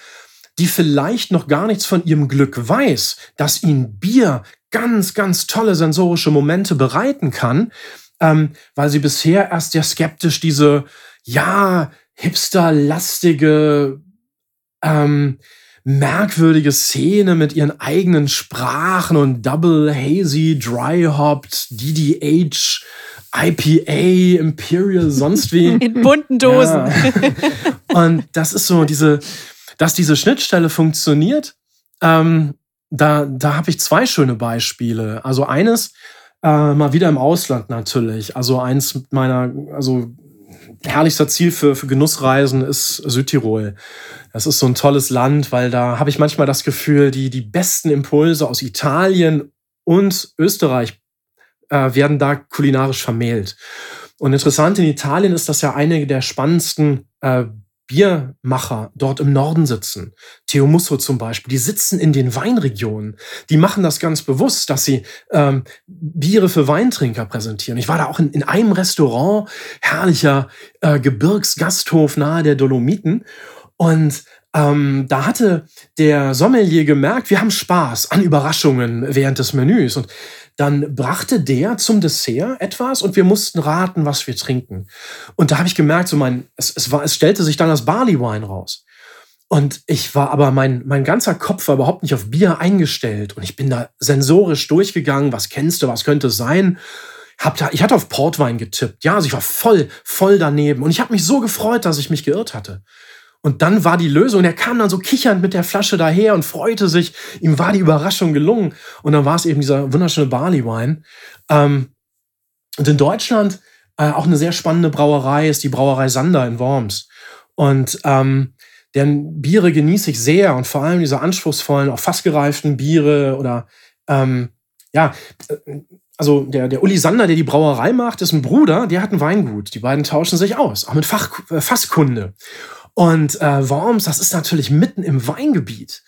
die vielleicht noch gar nichts von ihrem Glück weiß, dass ihnen Bier ganz, ganz tolle sensorische Momente bereiten kann, ähm, weil sie bisher erst sehr skeptisch diese, ja, hipsterlastige, ähm, merkwürdige Szene mit ihren eigenen Sprachen und Double Hazy, Dry Hopped, DDH, IPA, Imperial, sonst wie. In bunten Dosen. Ja. Und das ist so diese, dass diese Schnittstelle funktioniert. Ähm, da da habe ich zwei schöne Beispiele. Also eines äh, mal wieder im Ausland natürlich. Also eins meiner, also herrlichster Ziel für, für Genussreisen ist Südtirol. Das ist so ein tolles Land, weil da habe ich manchmal das Gefühl, die, die besten Impulse aus Italien und Österreich äh, werden da kulinarisch vermählt. Und interessant in Italien ist, dass ja einige der spannendsten äh, Biermacher dort im Norden sitzen. Theo Musso zum Beispiel, die sitzen in den Weinregionen. Die machen das ganz bewusst, dass sie ähm, Biere für Weintrinker präsentieren. Ich war da auch in, in einem Restaurant, herrlicher äh, Gebirgsgasthof nahe der Dolomiten. Und ähm, da hatte der Sommelier gemerkt, wir haben Spaß an Überraschungen während des Menüs. Und dann brachte der zum Dessert etwas und wir mussten raten, was wir trinken. Und da habe ich gemerkt, so mein, es, es, war, es stellte sich dann das Barley Wine raus. Und ich war aber, mein, mein ganzer Kopf war überhaupt nicht auf Bier eingestellt. Und ich bin da sensorisch durchgegangen, was kennst du, was könnte es sein? Hab da, ich hatte auf Portwein getippt. Ja, also ich war voll, voll daneben. Und ich habe mich so gefreut, dass ich mich geirrt hatte. Und dann war die Lösung, er kam dann so kichernd mit der Flasche daher und freute sich. Ihm war die Überraschung gelungen. Und dann war es eben dieser wunderschöne Barley Wine. Ähm, und in Deutschland äh, auch eine sehr spannende Brauerei ist die Brauerei Sander in Worms. Und ähm, deren Biere genieße ich sehr und vor allem diese anspruchsvollen, auch fast gereiften Biere oder ähm, ja, äh, also der, der Uli Sander, der die Brauerei macht, ist ein Bruder, der hat ein Weingut. Die beiden tauschen sich aus, auch mit Fach, äh, Fasskunde. Und äh, Worms, das ist natürlich mitten im Weingebiet.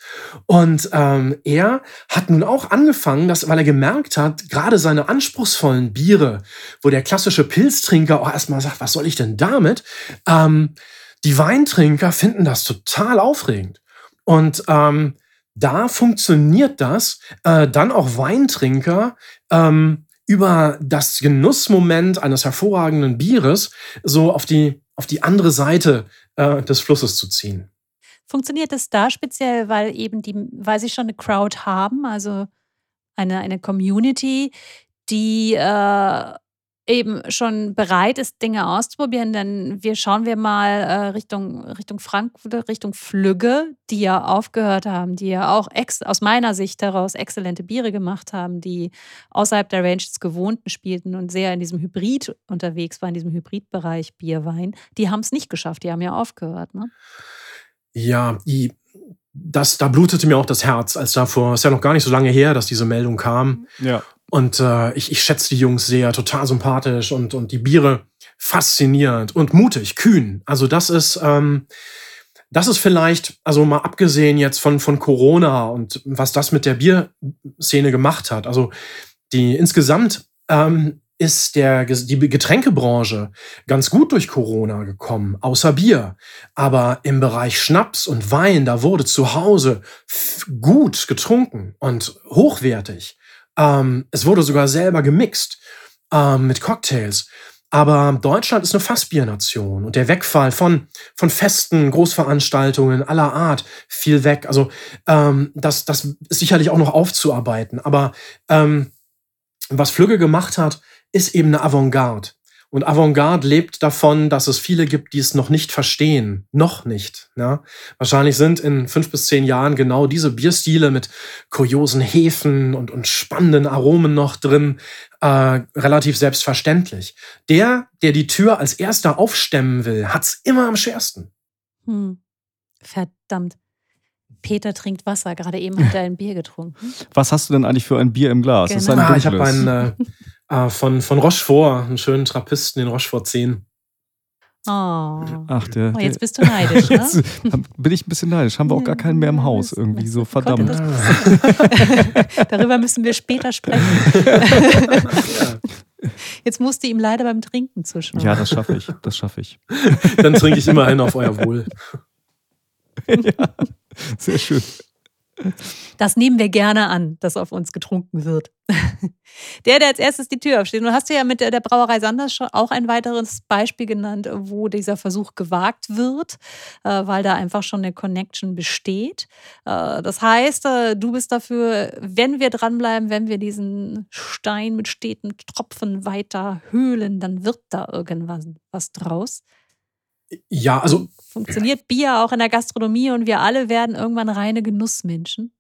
Und ähm, er hat nun auch angefangen, dass, weil er gemerkt hat, gerade seine anspruchsvollen Biere, wo der klassische Pilztrinker auch erstmal sagt, was soll ich denn damit? Ähm, die Weintrinker finden das total aufregend. Und ähm, da funktioniert das, äh, dann auch Weintrinker ähm, über das Genussmoment eines hervorragenden Bieres so auf die, auf die andere Seite äh, des Flusses zu ziehen. Funktioniert das da speziell, weil eben die, weil sie schon eine Crowd haben, also eine, eine Community, die äh, eben schon bereit ist, Dinge auszuprobieren, denn wir schauen wir mal äh, Richtung, Richtung Frankfurt, Richtung Flügge, die ja aufgehört haben, die ja auch ex, aus meiner Sicht heraus exzellente Biere gemacht haben, die außerhalb der Range des Gewohnten spielten und sehr in diesem Hybrid unterwegs waren, in diesem Hybridbereich Bierwein. Die haben es nicht geschafft, die haben ja aufgehört. Ne? Ja, die, das, da blutete mir auch das Herz, als davor, ist ja noch gar nicht so lange her, dass diese Meldung kam. Ja. Und äh, ich, ich schätze die Jungs sehr, total sympathisch und, und die Biere faszinierend und mutig, kühn. Also das ist, ähm, das ist vielleicht, also mal abgesehen jetzt von, von Corona und was das mit der Bierszene gemacht hat. Also die insgesamt ähm, ist der, die Getränkebranche ganz gut durch Corona gekommen, außer Bier. Aber im Bereich Schnaps und Wein, da wurde zu Hause gut getrunken und hochwertig. Ähm, es wurde sogar selber gemixt ähm, mit Cocktails. Aber Deutschland ist eine Fassbiernation und der Wegfall von, von Festen, Großveranstaltungen aller Art fiel weg. Also ähm, das, das ist sicherlich auch noch aufzuarbeiten. Aber ähm, was Flügge gemacht hat, ist eben eine Avantgarde. Und Avantgarde lebt davon, dass es viele gibt, die es noch nicht verstehen. Noch nicht. Ja? Wahrscheinlich sind in fünf bis zehn Jahren genau diese Bierstile mit kuriosen Hefen und, und spannenden Aromen noch drin äh, relativ selbstverständlich. Der, der die Tür als erster aufstemmen will, hat's immer am schwersten. Hm. Verdammt. Peter trinkt Wasser. Gerade eben hat er ein Bier getrunken. Was hast du denn eigentlich für ein Bier im Glas? Genau. Das ist ein Ah, ich habe einen äh, äh, von, von Rochefort, einen schönen Trappisten, den Rochefort 10. Oh. Ach, der, Oh, jetzt bist du neidisch, ne? Jetzt bin ich ein bisschen neidisch. Haben wir auch gar keinen mehr im Haus. Irgendwie so verdammt. Darüber müssen wir später sprechen. Jetzt musste ihm leider beim Trinken zuschauen. Ja, das schaffe ich. Das schaffe ich. Dann trinke ich immerhin auf euer Wohl. Sehr schön. Das nehmen wir gerne an, dass auf uns getrunken wird. Der, der als erstes die Tür aufsteht. Und hast du ja mit der Brauerei Sanders schon auch ein weiteres Beispiel genannt, wo dieser Versuch gewagt wird, äh, weil da einfach schon eine Connection besteht. Äh, Das heißt, äh, du bist dafür, wenn wir dranbleiben, wenn wir diesen Stein mit steten Tropfen weiter höhlen, dann wird da irgendwas was draus. Ja, also Funktioniert Bier auch in der Gastronomie und wir alle werden irgendwann reine Genussmenschen?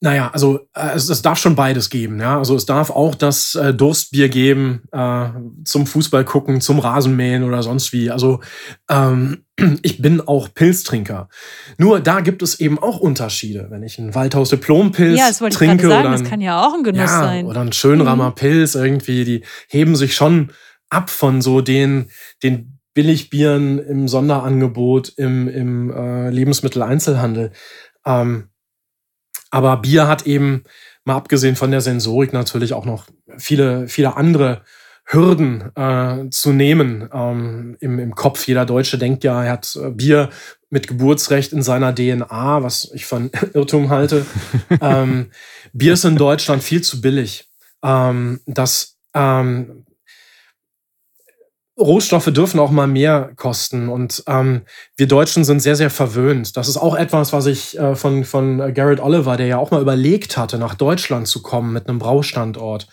Naja, also äh, es, es darf schon beides geben. Ja? Also es darf auch das äh, Durstbier geben äh, zum Fußball gucken, zum Rasenmähen oder sonst wie. Also ähm, ich bin auch Pilztrinker. Nur da gibt es eben auch Unterschiede. Wenn ich einen Waldhaus Diplompilz Ja, das wollte ich trinke gerade sagen. oder Das ein, kann ja auch ein Genuss ja, sein. oder ein Schönramer Mhm. Pilz irgendwie, die heben sich schon ab von so den, den Billigbieren im Sonderangebot im, im äh, Lebensmitteleinzelhandel. Ähm, aber Bier hat eben, mal abgesehen von der Sensorik, natürlich auch noch viele, viele andere Hürden äh, zu nehmen ähm, im, im Kopf. Jeder Deutsche denkt ja, er hat äh, Bier mit Geburtsrecht in seiner DNA, was ich von Irrtum halte. ähm, Bier ist in Deutschland viel zu billig. Ähm, das ähm, Rohstoffe dürfen auch mal mehr kosten und ähm, wir Deutschen sind sehr, sehr verwöhnt. Das ist auch etwas, was ich äh, von, von Garrett Oliver, der ja auch mal überlegt hatte, nach Deutschland zu kommen mit einem Braustandort,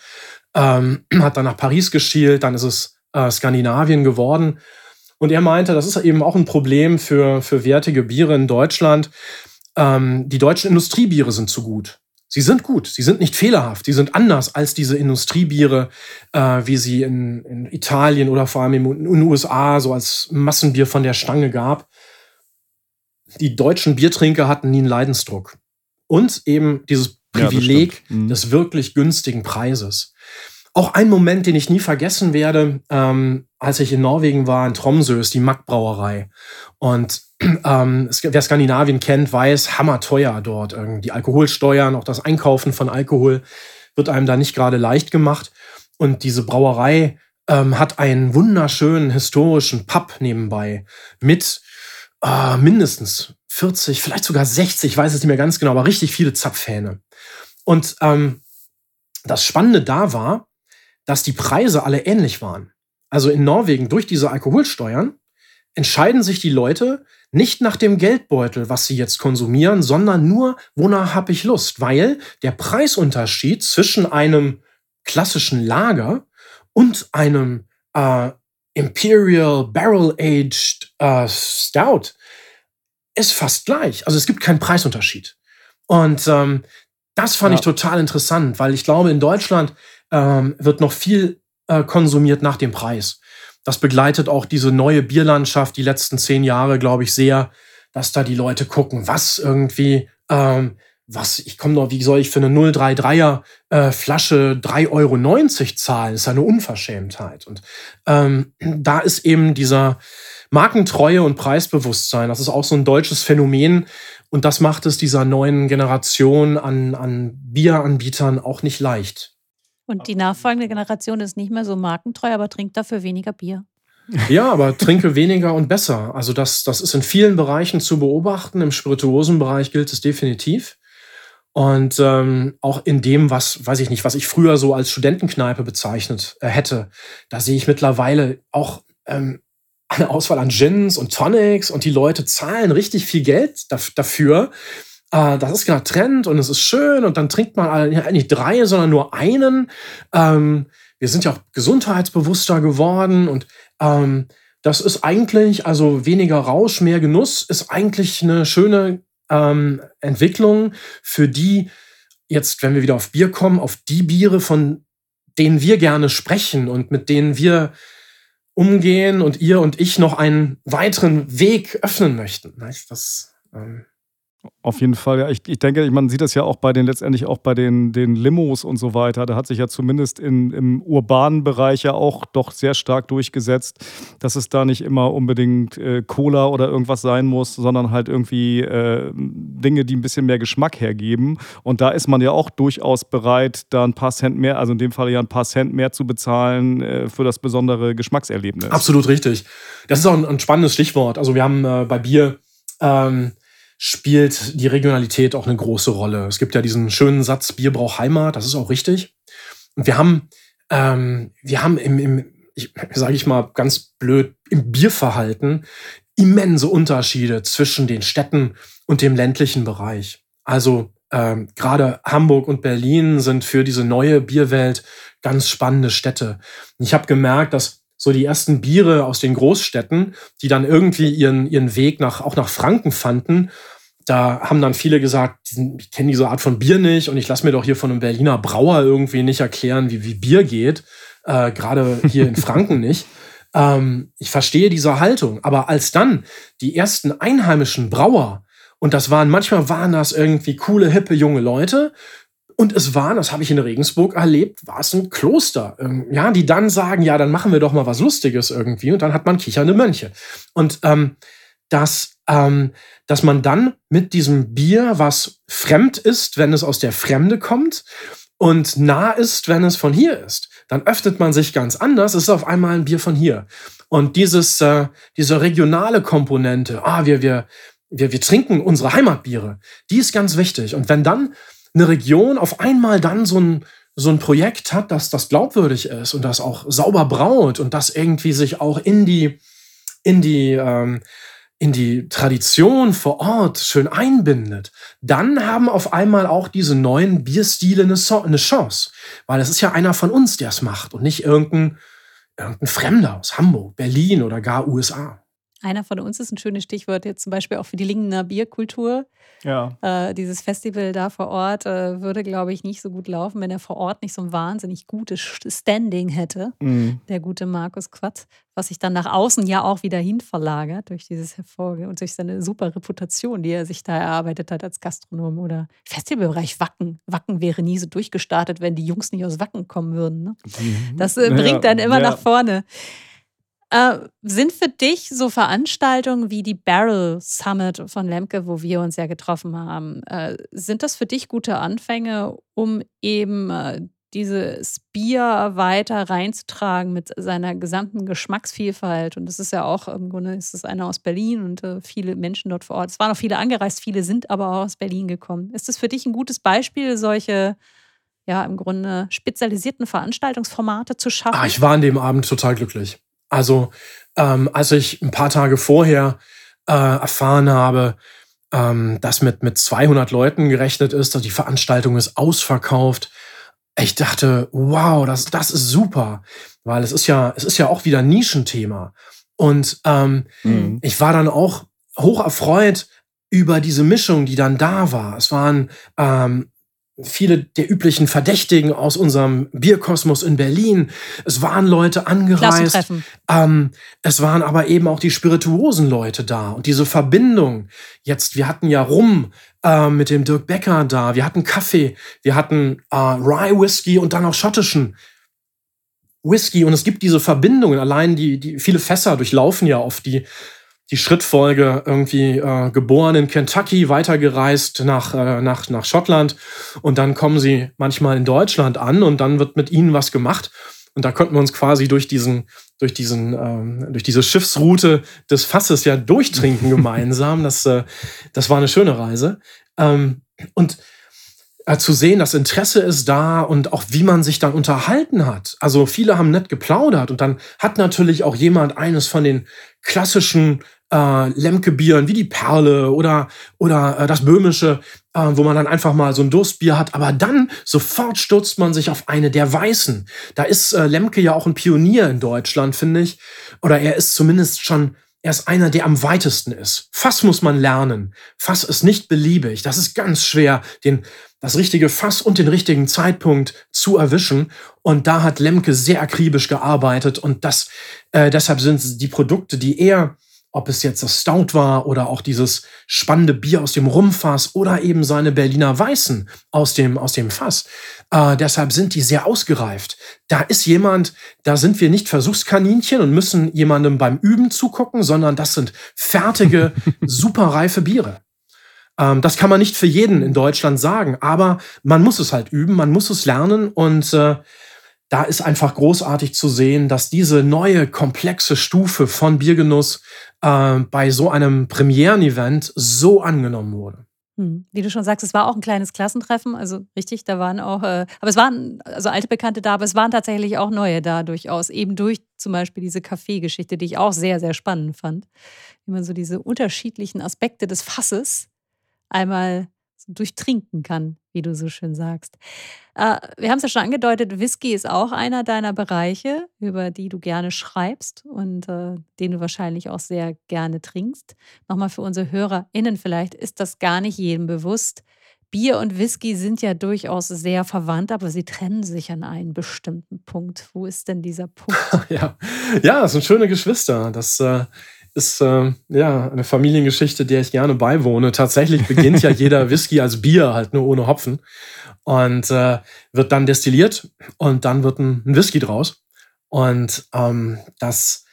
ähm, hat dann nach Paris geschielt, dann ist es äh, Skandinavien geworden. Und er meinte, das ist eben auch ein Problem für, für wertige Biere in Deutschland. Ähm, die deutschen Industriebiere sind zu gut. Sie sind gut, sie sind nicht fehlerhaft, sie sind anders als diese Industriebiere, äh, wie sie in, in Italien oder vor allem in den USA so als Massenbier von der Stange gab. Die deutschen Biertrinker hatten nie einen Leidensdruck. Und eben dieses Ja, Privileg stimmt. Mhm. des wirklich günstigen Preises. Auch ein Moment, den ich nie vergessen werde, ähm, als ich in Norwegen war, in Tromsø, ist die Mack-Brauerei. Und ähm, wer Skandinavien kennt, weiß, hammerteuer dort. Die Alkoholsteuern, auch das Einkaufen von Alkohol wird einem da nicht gerade leicht gemacht. Und diese Brauerei ähm, hat einen wunderschönen historischen Pub nebenbei mit äh, mindestens 40, vielleicht sogar 60, ich weiß es nicht mehr ganz genau, aber richtig viele Zapfhähne. Und ähm, das Spannende da war, dass die Preise alle ähnlich waren. Also in Norwegen durch diese Alkoholsteuern entscheiden sich die Leute nicht nach dem Geldbeutel, was sie jetzt konsumieren, sondern nur, wonach habe ich Lust, weil der Preisunterschied zwischen einem klassischen Lager und einem äh, Imperial Barrel Aged äh, Stout ist fast gleich. Also es gibt keinen Preisunterschied. Und ähm, das fand ja. ich total interessant, weil ich glaube, in Deutschland ähm, wird noch viel äh, konsumiert nach dem Preis. Das begleitet auch diese neue Bierlandschaft die letzten zehn Jahre, glaube ich, sehr, dass da die Leute gucken, was irgendwie, ähm, was, ich komme noch, wie soll ich für eine 033er äh, Flasche 3,90 Euro zahlen? Das ist eine Unverschämtheit. Und ähm, da ist eben dieser Markentreue und Preisbewusstsein, das ist auch so ein deutsches Phänomen. Und das macht es dieser neuen Generation an, an Bieranbietern auch nicht leicht. Und die nachfolgende Generation ist nicht mehr so markentreu, aber trinkt dafür weniger Bier. Ja, aber trinke weniger und besser. Also das, das ist in vielen Bereichen zu beobachten. Im Spirituosenbereich gilt es definitiv. Und ähm, auch in dem, was, weiß ich nicht, was ich früher so als Studentenkneipe bezeichnet äh, hätte, da sehe ich mittlerweile auch ähm, eine Auswahl an Gins und Tonics und die Leute zahlen richtig viel Geld dafür, äh, das ist gerade Trend und es ist schön und dann trinkt man nicht drei, sondern nur einen. Ähm, wir sind ja auch gesundheitsbewusster geworden und ähm, das ist eigentlich, also weniger Rausch, mehr Genuss, ist eigentlich eine schöne ähm, Entwicklung für die, jetzt, wenn wir wieder auf Bier kommen, auf die Biere, von denen wir gerne sprechen und mit denen wir umgehen und ihr und ich noch einen weiteren Weg öffnen möchten. Das, ähm auf jeden Fall, ja. Ich, ich denke, man sieht das ja auch bei den letztendlich auch bei den, den Limos und so weiter. Da hat sich ja zumindest in, im urbanen Bereich ja auch doch sehr stark durchgesetzt, dass es da nicht immer unbedingt äh, Cola oder irgendwas sein muss, sondern halt irgendwie äh, Dinge, die ein bisschen mehr Geschmack hergeben. Und da ist man ja auch durchaus bereit, da ein paar Cent mehr, also in dem Fall ja ein paar Cent mehr zu bezahlen äh, für das besondere Geschmackserlebnis. Absolut richtig. Das ist auch ein, ein spannendes Stichwort. Also wir haben äh, bei Bier ähm, spielt die Regionalität auch eine große Rolle. Es gibt ja diesen schönen Satz, Bier braucht Heimat, das ist auch richtig. Und wir haben, ähm, wir haben im, im sage ich mal ganz blöd, im Bierverhalten immense Unterschiede zwischen den Städten und dem ländlichen Bereich. Also ähm, gerade Hamburg und Berlin sind für diese neue Bierwelt ganz spannende Städte. Ich habe gemerkt, dass so die ersten Biere aus den Großstädten, die dann irgendwie ihren, ihren Weg nach, auch nach Franken fanden. Da haben dann viele gesagt, ich kenne diese Art von Bier nicht und ich lasse mir doch hier von einem Berliner Brauer irgendwie nicht erklären, wie, wie Bier geht. Äh, Gerade hier in Franken nicht. Ähm, ich verstehe diese Haltung. Aber als dann die ersten einheimischen Brauer, und das waren, manchmal waren das irgendwie coole, hippe, junge Leute, und es war, das habe ich in Regensburg erlebt, war es ein Kloster. Ähm, ja, die dann sagen, ja, dann machen wir doch mal was Lustiges irgendwie. Und dann hat man kichernde Mönche. Und ähm, dass, ähm, dass man dann mit diesem Bier, was fremd ist, wenn es aus der Fremde kommt, und nah ist, wenn es von hier ist, dann öffnet man sich ganz anders. Es ist auf einmal ein Bier von hier. Und dieses, äh, diese regionale Komponente, ah, wir, wir, wir, wir trinken unsere Heimatbiere, die ist ganz wichtig. Und wenn dann eine Region auf einmal dann so ein, so ein Projekt hat, dass das glaubwürdig ist und das auch sauber braut und das irgendwie sich auch in die, in die, ähm, in die Tradition vor Ort schön einbindet, dann haben auf einmal auch diese neuen Bierstile eine, so eine Chance. Weil es ist ja einer von uns, der es macht und nicht irgendein, irgendein Fremder aus Hamburg, Berlin oder gar USA. Einer von uns ist ein schönes Stichwort jetzt zum Beispiel auch für die Lingener Bierkultur. Ja. Äh, dieses Festival da vor Ort äh, würde, glaube ich, nicht so gut laufen, wenn er vor Ort nicht so ein wahnsinnig gutes Standing hätte, mhm. der gute Markus Quatt, was sich dann nach außen ja auch wieder hin verlagert durch dieses Hervorgehen und durch seine super Reputation, die er sich da erarbeitet hat als Gastronom oder Festivalbereich Wacken. Wacken wäre nie so durchgestartet, wenn die Jungs nicht aus Wacken kommen würden. Ne? Mhm. Das äh, bringt ja, dann immer ja. nach vorne. Äh, sind für dich so Veranstaltungen wie die Barrel Summit von Lemke, wo wir uns ja getroffen haben, äh, sind das für dich gute Anfänge, um eben äh, dieses Bier weiter reinzutragen mit seiner gesamten Geschmacksvielfalt. Und das ist ja auch im Grunde ist es einer aus Berlin und äh, viele Menschen dort vor Ort. Es waren auch viele angereist, viele sind aber auch aus Berlin gekommen. Ist das für dich ein gutes Beispiel, solche ja im Grunde spezialisierten Veranstaltungsformate zu schaffen? Ah, ich war an dem Abend total glücklich. Also ähm, als ich ein paar Tage vorher äh, erfahren habe, ähm, dass mit, mit 200 Leuten gerechnet ist, dass die Veranstaltung ist ausverkauft. Ich dachte, wow, das, das ist super, weil es ist ja, es ist ja auch wieder ein Nischenthema. Und ähm, mhm. ich war dann auch hoch erfreut über diese Mischung, die dann da war. Es waren ähm, viele der üblichen Verdächtigen aus unserem Bierkosmos in Berlin. Es waren Leute angereist. Ähm, es waren aber eben auch die spirituosen Leute da. Und diese Verbindung, jetzt, wir hatten ja Rum äh, mit dem Dirk Becker da, wir hatten Kaffee, wir hatten äh, Rye Whisky und dann auch schottischen Whisky. Und es gibt diese Verbindungen. Allein die, die viele Fässer durchlaufen ja oft die die Schrittfolge irgendwie äh, geboren in Kentucky, weitergereist nach, äh, nach, nach Schottland und dann kommen sie manchmal in Deutschland an und dann wird mit ihnen was gemacht. Und da konnten wir uns quasi durch diesen, durch diesen, ähm, durch diese Schiffsroute des Fasses ja durchtrinken gemeinsam. Das, äh, das war eine schöne Reise. Ähm, und äh, zu sehen, das Interesse ist da und auch wie man sich dann unterhalten hat. Also viele haben nett geplaudert und dann hat natürlich auch jemand eines von den klassischen äh, Lemke-Bieren wie die Perle oder, oder äh, das Böhmische, äh, wo man dann einfach mal so ein Durstbier hat. Aber dann sofort stürzt man sich auf eine der Weißen. Da ist äh, Lemke ja auch ein Pionier in Deutschland, finde ich. Oder er ist zumindest schon er ist einer, der am weitesten ist. Fass muss man lernen. Fass ist nicht beliebig. Das ist ganz schwer, den, das richtige Fass und den richtigen Zeitpunkt zu erwischen. Und da hat Lemke sehr akribisch gearbeitet. Und das, äh, deshalb sind die Produkte, die er ob es jetzt das Stout war oder auch dieses spannende Bier aus dem Rumfass oder eben seine Berliner Weißen aus dem, aus dem Fass. Äh, deshalb sind die sehr ausgereift. Da ist jemand, da sind wir nicht Versuchskaninchen und müssen jemandem beim Üben zugucken, sondern das sind fertige, superreife Biere. Ähm, das kann man nicht für jeden in Deutschland sagen, aber man muss es halt üben, man muss es lernen und äh, da ist einfach großartig zu sehen, dass diese neue komplexe Stufe von Biergenuss äh, bei so einem Premieren-Event so angenommen wurde. Hm. Wie du schon sagst, es war auch ein kleines Klassentreffen, also richtig, da waren auch, äh, aber es waren also alte Bekannte da, aber es waren tatsächlich auch neue da durchaus, eben durch zum Beispiel diese Kaffeegeschichte, die ich auch sehr, sehr spannend fand. Wie man so diese unterschiedlichen Aspekte des Fasses einmal durchtrinken kann, wie du so schön sagst. Äh, wir haben es ja schon angedeutet, Whisky ist auch einer deiner Bereiche, über die du gerne schreibst und äh, den du wahrscheinlich auch sehr gerne trinkst. Nochmal für unsere HörerInnen vielleicht ist das gar nicht jedem bewusst. Bier und Whisky sind ja durchaus sehr verwandt, aber sie trennen sich an einem bestimmten Punkt. Wo ist denn dieser Punkt? ja. ja, das sind schöne Geschwister. Das äh, ist äh, ja eine Familiengeschichte, der ich gerne beiwohne. Tatsächlich beginnt ja jeder Whisky als Bier, halt nur ohne Hopfen. Und äh, wird dann destilliert und dann wird ein, ein Whisky draus. Und ähm, das,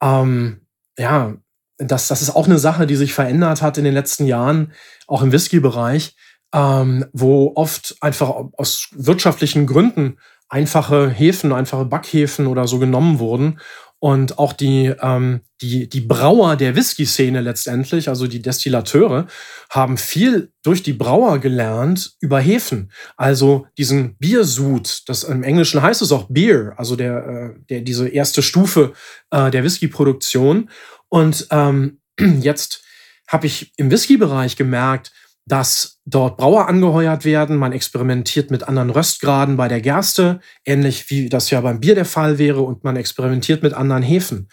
ähm, ja, das, das ist auch eine Sache, die sich verändert hat in den letzten Jahren, auch im Whisky-Bereich, ähm, wo oft einfach aus wirtschaftlichen Gründen einfache Hefen, einfache Backhäfen oder so genommen wurden und auch die, ähm, die, die Brauer der Whisky-Szene letztendlich, also die Destillateure, haben viel durch die Brauer gelernt über Hefen. Also diesen Biersud, das im Englischen heißt es auch Beer, also der, äh, der, diese erste Stufe äh, der Whisky-Produktion. Und ähm, jetzt habe ich im Whisky-Bereich gemerkt, dass dort Brauer angeheuert werden. Man experimentiert mit anderen Röstgraden bei der Gerste, ähnlich wie das ja beim Bier der Fall wäre, und man experimentiert mit anderen Hefen.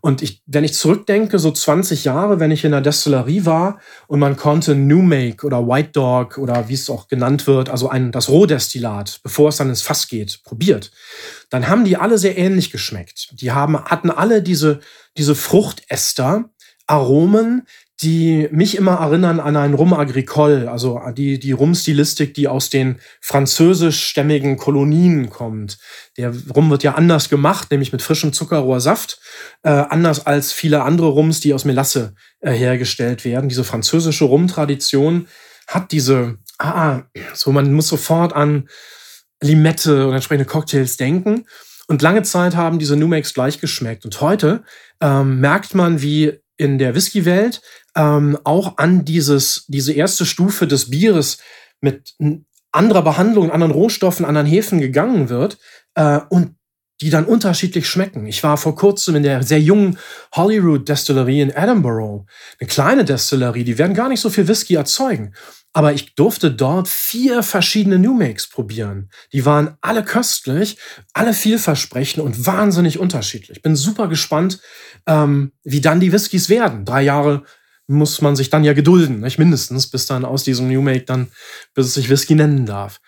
Und ich, wenn ich zurückdenke, so 20 Jahre, wenn ich in der Destillerie war und man konnte New Make oder White Dog oder wie es auch genannt wird, also ein, das Rohdestillat, bevor es dann ins Fass geht, probiert, dann haben die alle sehr ähnlich geschmeckt. Die haben, hatten alle diese, diese Fruchtäster, Aromen, die mich immer erinnern an ein Rum agricole, also die, die Rum-Stilistik, die aus den französischstämmigen Kolonien kommt. Der Rum wird ja anders gemacht, nämlich mit frischem Zuckerrohrsaft, äh, anders als viele andere Rums, die aus Melasse äh, hergestellt werden. Diese französische Rum-Tradition hat diese, ah, so man muss sofort an Limette und entsprechende Cocktails denken. Und lange Zeit haben diese Makes gleich geschmeckt. Und heute ähm, merkt man, wie in der Whisky-Welt ähm, auch an dieses, diese erste Stufe des Bieres mit anderer Behandlung, anderen Rohstoffen, anderen Hefen gegangen wird äh, und die dann unterschiedlich schmecken. Ich war vor kurzem in der sehr jungen Holyrood Destillerie in Edinburgh. Eine kleine Destillerie, die werden gar nicht so viel Whisky erzeugen. Aber ich durfte dort vier verschiedene New Makes probieren. Die waren alle köstlich, alle vielversprechend und wahnsinnig unterschiedlich. Bin super gespannt, ähm, wie dann die Whiskys werden. Drei Jahre muss man sich dann ja gedulden, nicht mindestens, bis dann aus diesem New Make dann, bis es sich Whisky nennen darf.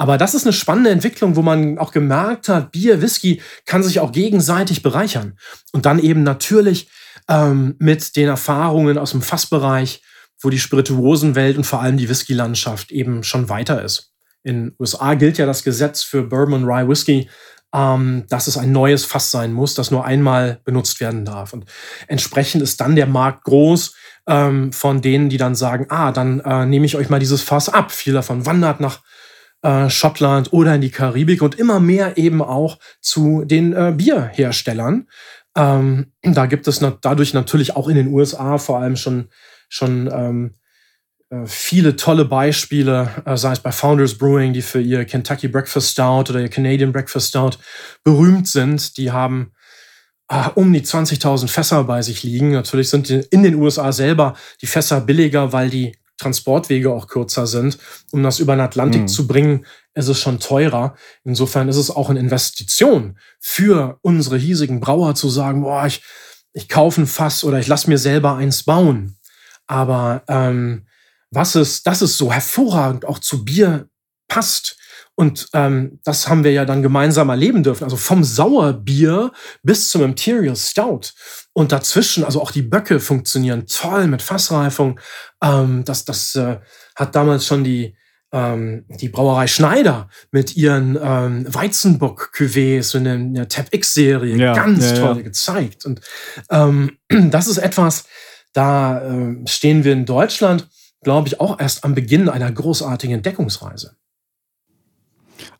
Aber das ist eine spannende Entwicklung, wo man auch gemerkt hat, Bier, Whisky kann sich auch gegenseitig bereichern. Und dann eben natürlich ähm, mit den Erfahrungen aus dem Fassbereich wo die Spirituosenwelt und vor allem die Whisky-Landschaft eben schon weiter ist. In USA gilt ja das Gesetz für Bourbon Rye Whisky, ähm, dass es ein neues Fass sein muss, das nur einmal benutzt werden darf. Und entsprechend ist dann der Markt groß ähm, von denen, die dann sagen, ah, dann äh, nehme ich euch mal dieses Fass ab. Viel davon wandert nach äh, Schottland oder in die Karibik und immer mehr eben auch zu den äh, Bierherstellern. Ähm, da gibt es na dadurch natürlich auch in den USA vor allem schon schon ähm, äh, viele tolle Beispiele, äh, sei es bei Founders Brewing, die für ihr Kentucky Breakfast Stout oder ihr Canadian Breakfast Stout berühmt sind. Die haben äh, um die 20.000 Fässer bei sich liegen. Natürlich sind in den USA selber die Fässer billiger, weil die Transportwege auch kürzer sind. Um das über den Atlantik mhm. zu bringen, ist es schon teurer. Insofern ist es auch eine Investition für unsere hiesigen Brauer zu sagen, boah, ich, ich kaufe ein Fass oder ich lasse mir selber eins bauen. Aber ähm, was ist, das ist so hervorragend auch zu Bier passt. Und ähm, das haben wir ja dann gemeinsam erleben dürfen. Also vom Sauerbier bis zum Imperial Stout. Und dazwischen, also auch die Böcke funktionieren toll mit Fassreifung. Ähm, das das äh, hat damals schon die, ähm, die Brauerei Schneider mit ihren ähm, Weizenbock-Cuvées in der, der Tab X-Serie ja, ganz ja, toll ja. gezeigt. Und ähm, das ist etwas, da äh, stehen wir in Deutschland, glaube ich, auch erst am Beginn einer großartigen Entdeckungsreise.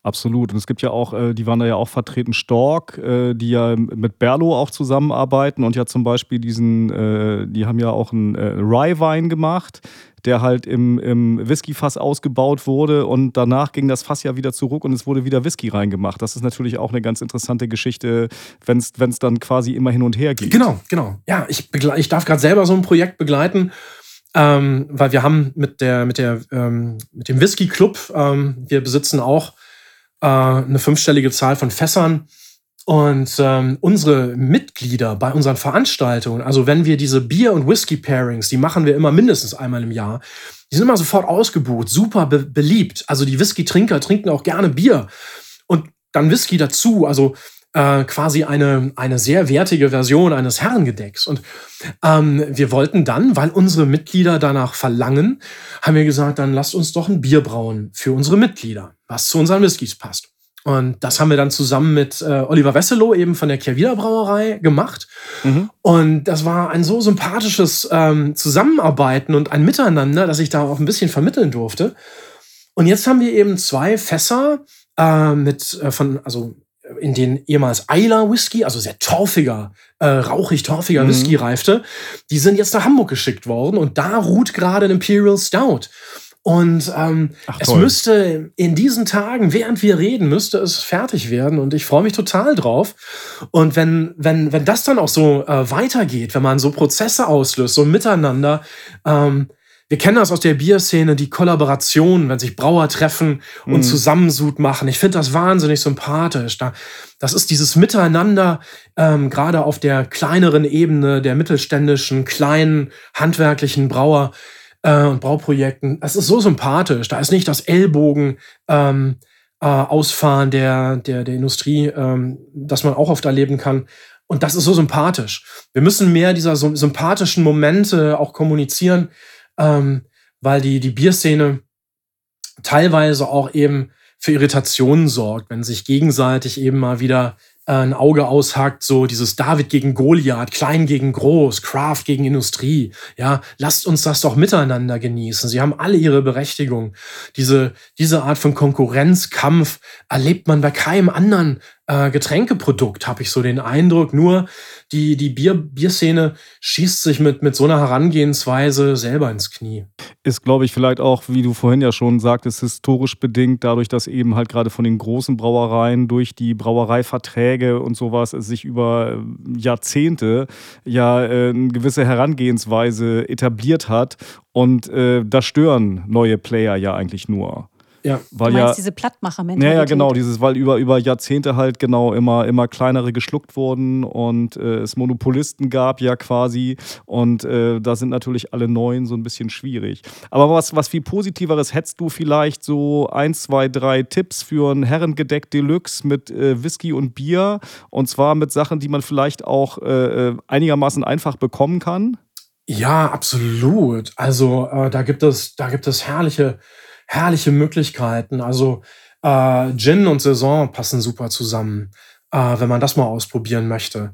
Absolut. Und es gibt ja auch, äh, die waren da ja auch vertreten, Stork, äh, die ja mit Berlo auch zusammenarbeiten und ja zum Beispiel diesen, äh, die haben ja auch einen Rye-Wein gemacht, der halt im, im Whisky-Fass ausgebaut wurde und danach ging das Fass ja wieder zurück und es wurde wieder Whisky reingemacht. Das ist natürlich auch eine ganz interessante Geschichte, wenn es dann quasi immer hin und her geht. Genau, genau. Ja, ich, ich darf gerade selber so ein Projekt begleiten. Ähm, weil wir haben mit der mit der ähm, mit dem Whisky Club ähm, wir besitzen auch äh, eine fünfstellige Zahl von Fässern. Und ähm, unsere Mitglieder bei unseren Veranstaltungen, also wenn wir diese Bier- und Whisky-Pairings, die machen wir immer mindestens einmal im Jahr, die sind immer sofort ausgebucht, super be beliebt. Also die Whisky-Trinker trinken auch gerne Bier und dann Whisky dazu. Also äh, quasi eine, eine sehr wertige Version eines Herrengedecks. Und ähm, wir wollten dann, weil unsere Mitglieder danach verlangen, haben wir gesagt, dann lasst uns doch ein Bier brauen für unsere Mitglieder, was zu unseren Whiskys passt. Und das haben wir dann zusammen mit äh, Oliver Wesselow eben von der Kehrwieder Brauerei gemacht. Mhm. Und das war ein so sympathisches ähm, Zusammenarbeiten und ein Miteinander, dass ich da auch ein bisschen vermitteln durfte. Und jetzt haben wir eben zwei Fässer äh, mit äh, von, also in den ehemals Eiler Whisky, also sehr torfiger, äh, rauchig torfiger mhm. Whisky reifte, die sind jetzt nach Hamburg geschickt worden und da ruht gerade ein Imperial Stout. Und ähm, Ach, es müsste in diesen Tagen, während wir reden, müsste es fertig werden. Und ich freue mich total drauf. Und wenn, wenn, wenn das dann auch so äh, weitergeht, wenn man so Prozesse auslöst, so miteinander, ähm, wir kennen das aus der Bierszene, die Kollaboration, wenn sich Brauer treffen und mhm. Zusammensud machen. Ich finde das wahnsinnig sympathisch. Da, das ist dieses Miteinander, ähm, gerade auf der kleineren Ebene der mittelständischen, kleinen, handwerklichen Brauer äh, und Brauprojekten. Es ist so sympathisch. Da ist nicht das Ellbogen. Ähm, äh, Ausfahren der, der, der Industrie, ähm, das man auch oft erleben kann. Und das ist so sympathisch. Wir müssen mehr dieser so sympathischen Momente auch kommunizieren ähm, weil die, die Bierszene teilweise auch eben für Irritationen sorgt, wenn sich gegenseitig eben mal wieder ein Auge aushackt, so dieses David gegen Goliath, klein gegen groß, Craft gegen Industrie. Ja, lasst uns das doch miteinander genießen. Sie haben alle ihre Berechtigung. Diese, diese Art von Konkurrenzkampf erlebt man bei keinem anderen äh, Getränkeprodukt, habe ich so den Eindruck. Nur die, die Bier, Bierszene schießt sich mit, mit so einer Herangehensweise selber ins Knie. Ist, glaube ich, vielleicht auch, wie du vorhin ja schon sagtest, historisch bedingt, dadurch, dass eben halt gerade von den großen Brauereien durch die Brauereiverträge und sowas sich über äh, Jahrzehnte ja äh, eine gewisse Herangehensweise etabliert hat. Und äh, da stören neue Player ja eigentlich nur. Ja. Weil du meinst ja, diese Plattmacher-Mentalität. ja, genau, dieses, weil über, über Jahrzehnte halt genau immer, immer kleinere geschluckt wurden und äh, es Monopolisten gab ja quasi und äh, da sind natürlich alle neuen so ein bisschen schwierig. Aber was, was viel Positiveres hättest du vielleicht so ein, zwei, drei Tipps für ein Herrengedeck Deluxe mit äh, Whisky und Bier und zwar mit Sachen, die man vielleicht auch äh, äh, einigermaßen einfach bekommen kann? Ja, absolut. Also äh, da gibt es, da gibt es herrliche, herrliche Möglichkeiten. Also äh, Gin und Saison passen super zusammen, äh, wenn man das mal ausprobieren möchte.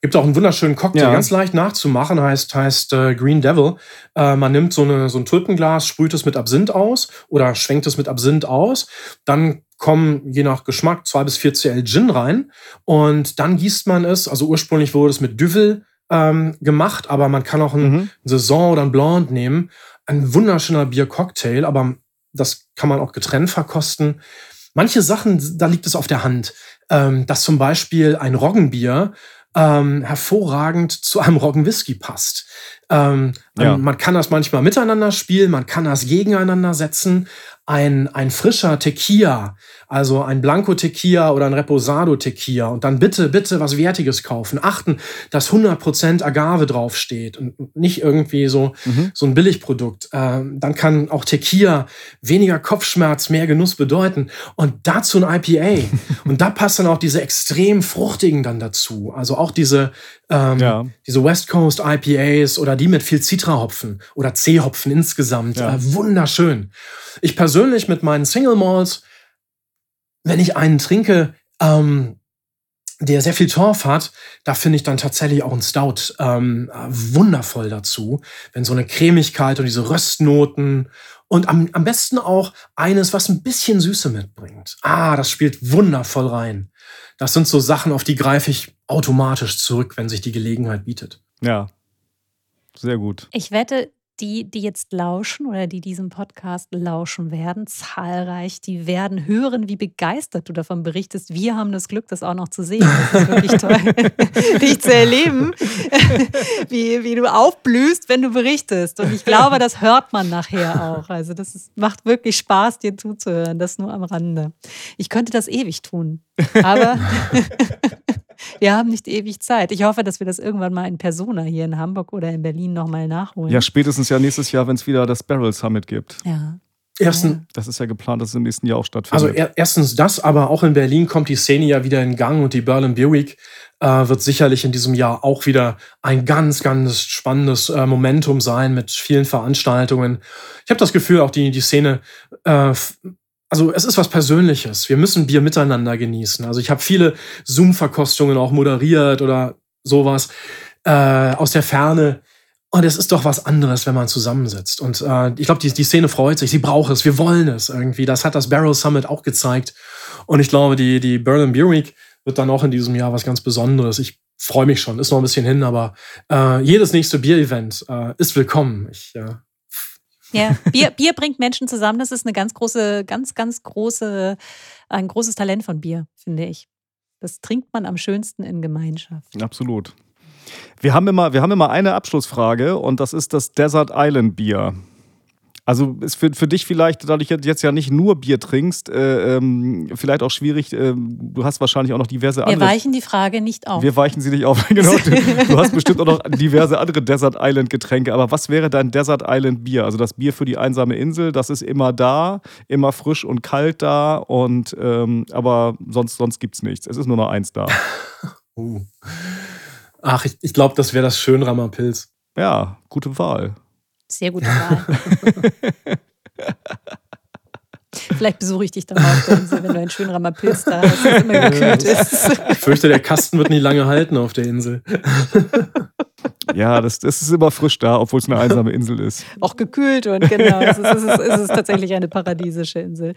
Gibt auch einen wunderschönen Cocktail, Ja. ganz leicht nachzumachen, heißt, heißt äh, Green Devil. Äh, man nimmt so, eine, so ein Tulpenglas, sprüht es mit Absinth aus oder schwenkt es mit Absinth aus. Dann kommen je nach Geschmack zwei bis vier Cl Gin rein und dann gießt man es. Also ursprünglich wurde es mit Duvel ähm, gemacht, aber man kann auch ein Mhm. Saison oder ein Blonde nehmen. Ein wunderschöner Biercocktail, aber das kann man auch getrennt verkosten. Manche Sachen, da liegt es auf der Hand, ähm, dass zum Beispiel ein Roggenbier ähm, hervorragend zu einem Roggenwhisky passt. Ähm, Ja. Man kann das manchmal miteinander spielen, man kann das gegeneinander setzen. Ein, ein frischer Tequila, also ein Blanco Tequila oder ein Reposado Tequila und dann bitte, bitte was Wertiges kaufen. Achten, dass 100% Agave draufsteht und nicht irgendwie so, Mhm. so ein Billigprodukt. Ähm, dann kann auch Tequila weniger Kopfschmerz, mehr Genuss bedeuten. Und dazu ein IPA. und da passen auch diese extrem fruchtigen dann dazu. Also auch diese, ähm, Ja. diese West Coast IPAs oder die mit viel Citrahopfen oder C-Hopfen insgesamt. Ja. Äh, wunderschön. Ich persönlich mit meinen Single Malls, wenn ich einen trinke, ähm, der sehr viel Torf hat, da finde ich dann tatsächlich auch ein Stout ähm, äh, wundervoll dazu. Wenn so eine Cremigkeit und diese Röstnoten und am, am besten auch eines, was ein bisschen Süße mitbringt. Ah, das spielt wundervoll rein. Das sind so Sachen, auf die greife ich automatisch zurück, wenn sich die Gelegenheit bietet. Ja. Sehr gut. Ich wette, die, die jetzt lauschen oder die diesem Podcast lauschen werden, zahlreich, die werden hören, wie begeistert du davon berichtest. Wir haben das Glück, das auch noch zu sehen. Das ist wirklich toll, dich zu erleben, wie, wie du aufblühst, wenn du berichtest. Und ich glaube, das hört man nachher auch. Also das ist, macht wirklich Spaß, dir zuzuhören. Das nur am Rande. Ich könnte das ewig tun, aber wir haben nicht ewig Zeit. Ich hoffe, dass wir das irgendwann mal in Persona hier in Hamburg oder in Berlin nochmal nachholen. Ja, spätestens ja nächstes Jahr, wenn es wieder das Barrel Summit gibt. Ja. Ersten, Das ist ja geplant, dass es im nächsten Jahr auch stattfindet. Also er, erstens das, aber auch in Berlin kommt die Szene ja wieder in Gang und die Berlin Beer Week äh, wird sicherlich in diesem Jahr auch wieder ein ganz, ganz spannendes äh, Momentum sein mit vielen Veranstaltungen. Ich habe das Gefühl, auch die, die Szene, äh, also es ist was Persönliches. Wir müssen Bier miteinander genießen. Also ich habe viele Zoom-Verkostungen auch moderiert oder sowas äh, aus der Ferne. Und es ist doch was anderes, wenn man zusammensitzt. Und äh, ich glaube, die, die Szene freut sich, sie braucht es, wir wollen es irgendwie. Das hat das Barrel Summit auch gezeigt. Und ich glaube, die, die Berlin Beer Week wird dann auch in diesem Jahr was ganz Besonderes. Ich freue mich schon, ist noch ein bisschen hin, aber äh, jedes nächste Bier-Event äh, ist willkommen. Ich, äh, Ja, Bier, Bier bringt Menschen zusammen. Das ist eine ganz große, ganz, ganz große, ein großes Talent von Bier, finde ich. Das trinkt man am schönsten in Gemeinschaft. Absolut. Wir haben, immer, wir haben immer eine Abschlussfrage und das ist das Desert Island Bier. Also ist für, für dich vielleicht, da du jetzt ja nicht nur Bier trinkst, äh, ähm, vielleicht auch schwierig. Äh, du hast wahrscheinlich auch noch diverse Wir andere. weichen die Frage nicht auf. Wir weichen sie nicht auf. genau. Du, du hast bestimmt auch noch diverse andere Desert Island Getränke. Aber was wäre dein Desert Island Bier? Also das Bier für die einsame Insel, das ist immer da, immer frisch und kalt da. Und ähm, aber sonst, sonst gibt es nichts. Es ist nur noch eins da. uh. Ach, ich, ich glaube, das wäre das Schönrammer Pilz. Ja, gute Wahl. Sehr gute Wahl. Vielleicht besuche ich dich dann mal auf der Insel, wenn du einen schönen Ramapilz da hast, das immer gekühlt ist. Ich fürchte, der Kasten wird nicht lange halten auf der Insel. Ja, das, das ist immer frisch da, obwohl es eine einsame Insel ist. Auch gekühlt und genau, es ist, es, ist, es ist tatsächlich eine paradiesische Insel.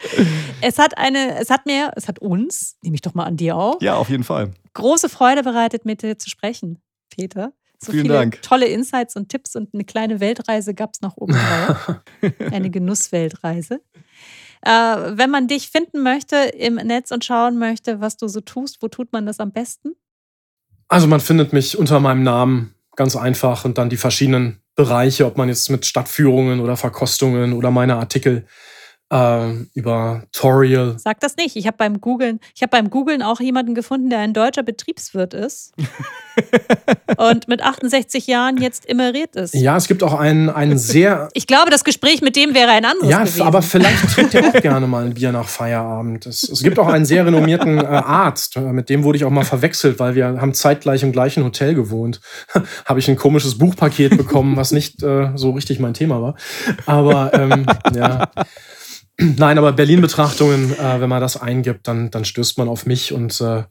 Es hat eine, es hat mir, es hat uns, nehme ich doch mal an dir auch, Ja, auf jeden Fall. große Freude bereitet, mit dir zu sprechen, Peter. So Vielen viele Dank. tolle Insights und Tipps und eine kleine Weltreise gab es noch oben drauf. eine Genussweltreise. Äh, wenn man dich finden möchte im Netz und schauen möchte, was du so tust, wo tut man das am besten? Also man findet mich unter meinem Namen ganz einfach und dann die verschiedenen Bereiche, ob man jetzt mit Stadtführungen oder Verkostungen oder meine Artikel äh, über Toriel. Sag das nicht. Ich habe beim Googlen, ich habe beim Googlen auch jemanden gefunden, der ein deutscher Betriebswirt ist und mit 68 Jahren jetzt emeriert ist. Ja, es gibt auch einen, einen sehr Ich glaube, das Gespräch mit dem wäre ein anderes Ja, gewesen. aber vielleicht trinkt er auch gerne mal ein Bier nach Feierabend. Es, es gibt auch einen sehr renommierten äh, Arzt, äh, mit dem wurde ich auch mal verwechselt, weil wir haben zeitgleich im gleichen Hotel gewohnt. Habe ich ein komisches Buchpaket bekommen, was nicht äh, so richtig mein Thema war. Aber ähm, ja. Nein, aber Berlin-Betrachtungen, äh, wenn man das eingibt, dann, dann stößt man auf mich und äh,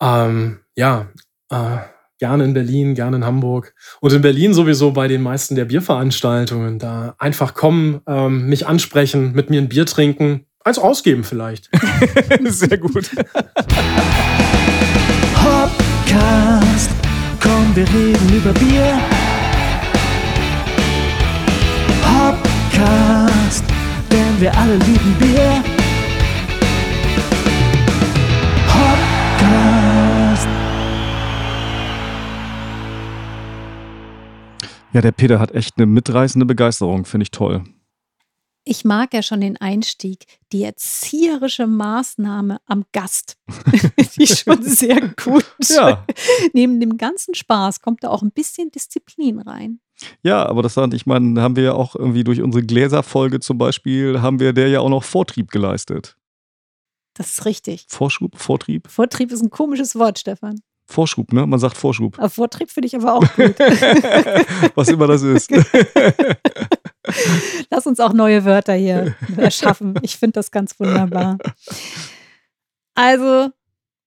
ähm, ja, äh, gerne in Berlin, gerne in Hamburg. Und in Berlin sowieso bei den meisten der Bierveranstaltungen. Da einfach kommen, ähm, mich ansprechen, mit mir ein Bier trinken, eins ausgeben vielleicht. Sehr gut. Hopcast, komm, wir reden über Bier. Hopcast, wir alle lieben Bier. Hopcast. Ja, der Peter hat echt eine mitreißende Begeisterung, finde ich toll. Ich mag ja schon den Einstieg, die erzieherische Maßnahme am Gast. die ist schon sehr gut. Ja. Neben dem ganzen Spaß kommt da auch ein bisschen Disziplin rein. Ja, aber das ich meine, haben wir ja auch irgendwie durch unsere Gläserfolge zum Beispiel, haben wir der ja auch noch Vortrieb geleistet. Das ist richtig. Vorschub, Vortrieb? Vortrieb ist ein komisches Wort, Stefan. Vorschub, ne? Man sagt Vorschub. Aber Vortrieb finde ich aber auch gut. Was immer das ist. Lass uns auch neue Wörter hier erschaffen. Ich finde das ganz wunderbar. Also,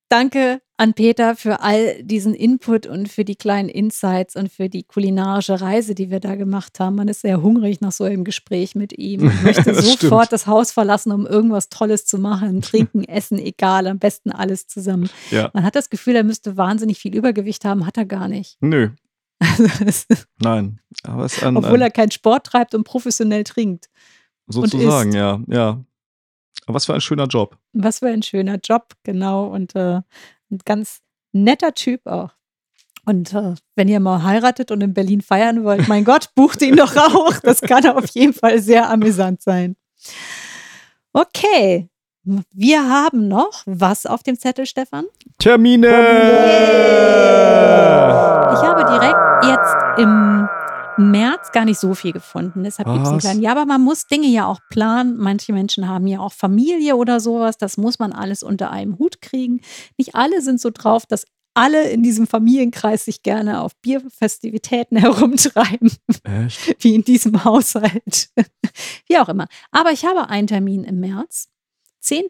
danke an Peter für all diesen Input und für die kleinen Insights und für die kulinarische Reise, die wir da gemacht haben. Man ist sehr hungrig nach so einem Gespräch mit ihm und möchte Das sofort stimmt. das Haus verlassen, um irgendwas Tolles zu machen. Trinken, essen, egal, am besten alles zusammen. Ja. Man hat das Gefühl, er müsste wahnsinnig viel Übergewicht haben, hat er gar nicht. Nö, Also, nein. Aber es ist ein, obwohl er ein, keinen Sport treibt und professionell trinkt. sozusagen, ja, ja. Aber was für ein schöner Job. Was für ein schöner Job, genau. Und äh, ein ganz netter Typ auch. Und äh, wenn ihr mal heiratet und in Berlin feiern wollt, mein Gott, bucht ihn doch auch. Das kann auf jeden Fall sehr amüsant sein. Okay. Wir haben noch was auf dem Zettel, Stefan? Termine! Ich habe direkt jetzt im März gar nicht so viel gefunden. Deshalb gibt es einen kleinen. Ja, aber man muss Dinge ja auch planen. Manche Menschen haben ja auch Familie oder sowas. Das muss man alles unter einem Hut kriegen. Nicht alle sind so drauf, dass alle in diesem Familienkreis sich gerne auf Bierfestivitäten herumtreiben, Echt? wie in diesem Haushalt. wie auch immer. Aber ich habe einen Termin im März. 10.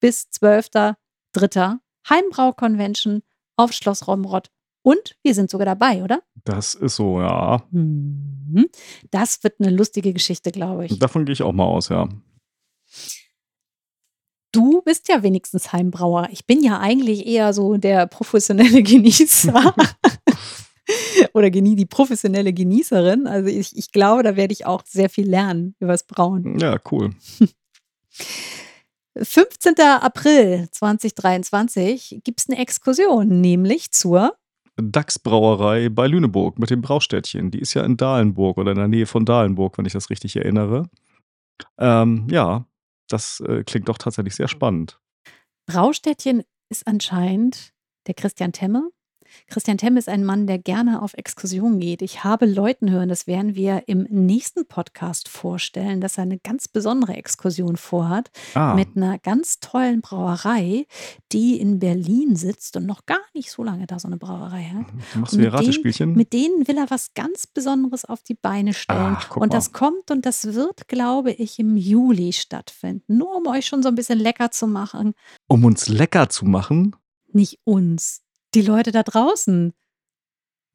bis 12.3. Heimbrau-Convention auf Schloss Romrod. Und wir sind sogar dabei, oder? Das ist so, ja. Mhm. Das wird eine lustige Geschichte, glaube ich. Davon gehe ich auch mal aus, ja. Du bist ja wenigstens Heimbrauer. Ich bin ja eigentlich eher so der professionelle Genießer. Oder genie die professionelle Genießerin. Also ich, ich glaube, da werde ich auch sehr viel lernen übers Brauen. Ja, cool. 15. April 2023 gibt es eine Exkursion, nämlich zur DAX-Brauerei bei Lüneburg mit dem Braustädtchen. Die ist ja in Dahlenburg oder in der Nähe von Dahlenburg, wenn ich das richtig erinnere. Ähm, ja, das äh, klingt doch tatsächlich sehr spannend. Braustädtchen ist anscheinend der Christian Temme. Christian Temm ist ein Mann, der gerne auf Exkursionen geht. Ich habe Leuten hören, das werden wir im nächsten Podcast vorstellen, dass er eine ganz besondere Exkursion vorhat Ah, mit einer ganz tollen Brauerei, die in Berlin sitzt und noch gar nicht so lange da so eine Brauerei hat. du machst Und wieder mit denen- Ratespielchen? Mit denen will er was ganz Besonderes auf die Beine stellen. Ach, und mal. das kommt und das wird, glaube ich, im Juli stattfinden. Nur um euch schon so ein bisschen lecker zu machen. Um uns lecker zu machen? Nicht uns, die Leute da draußen.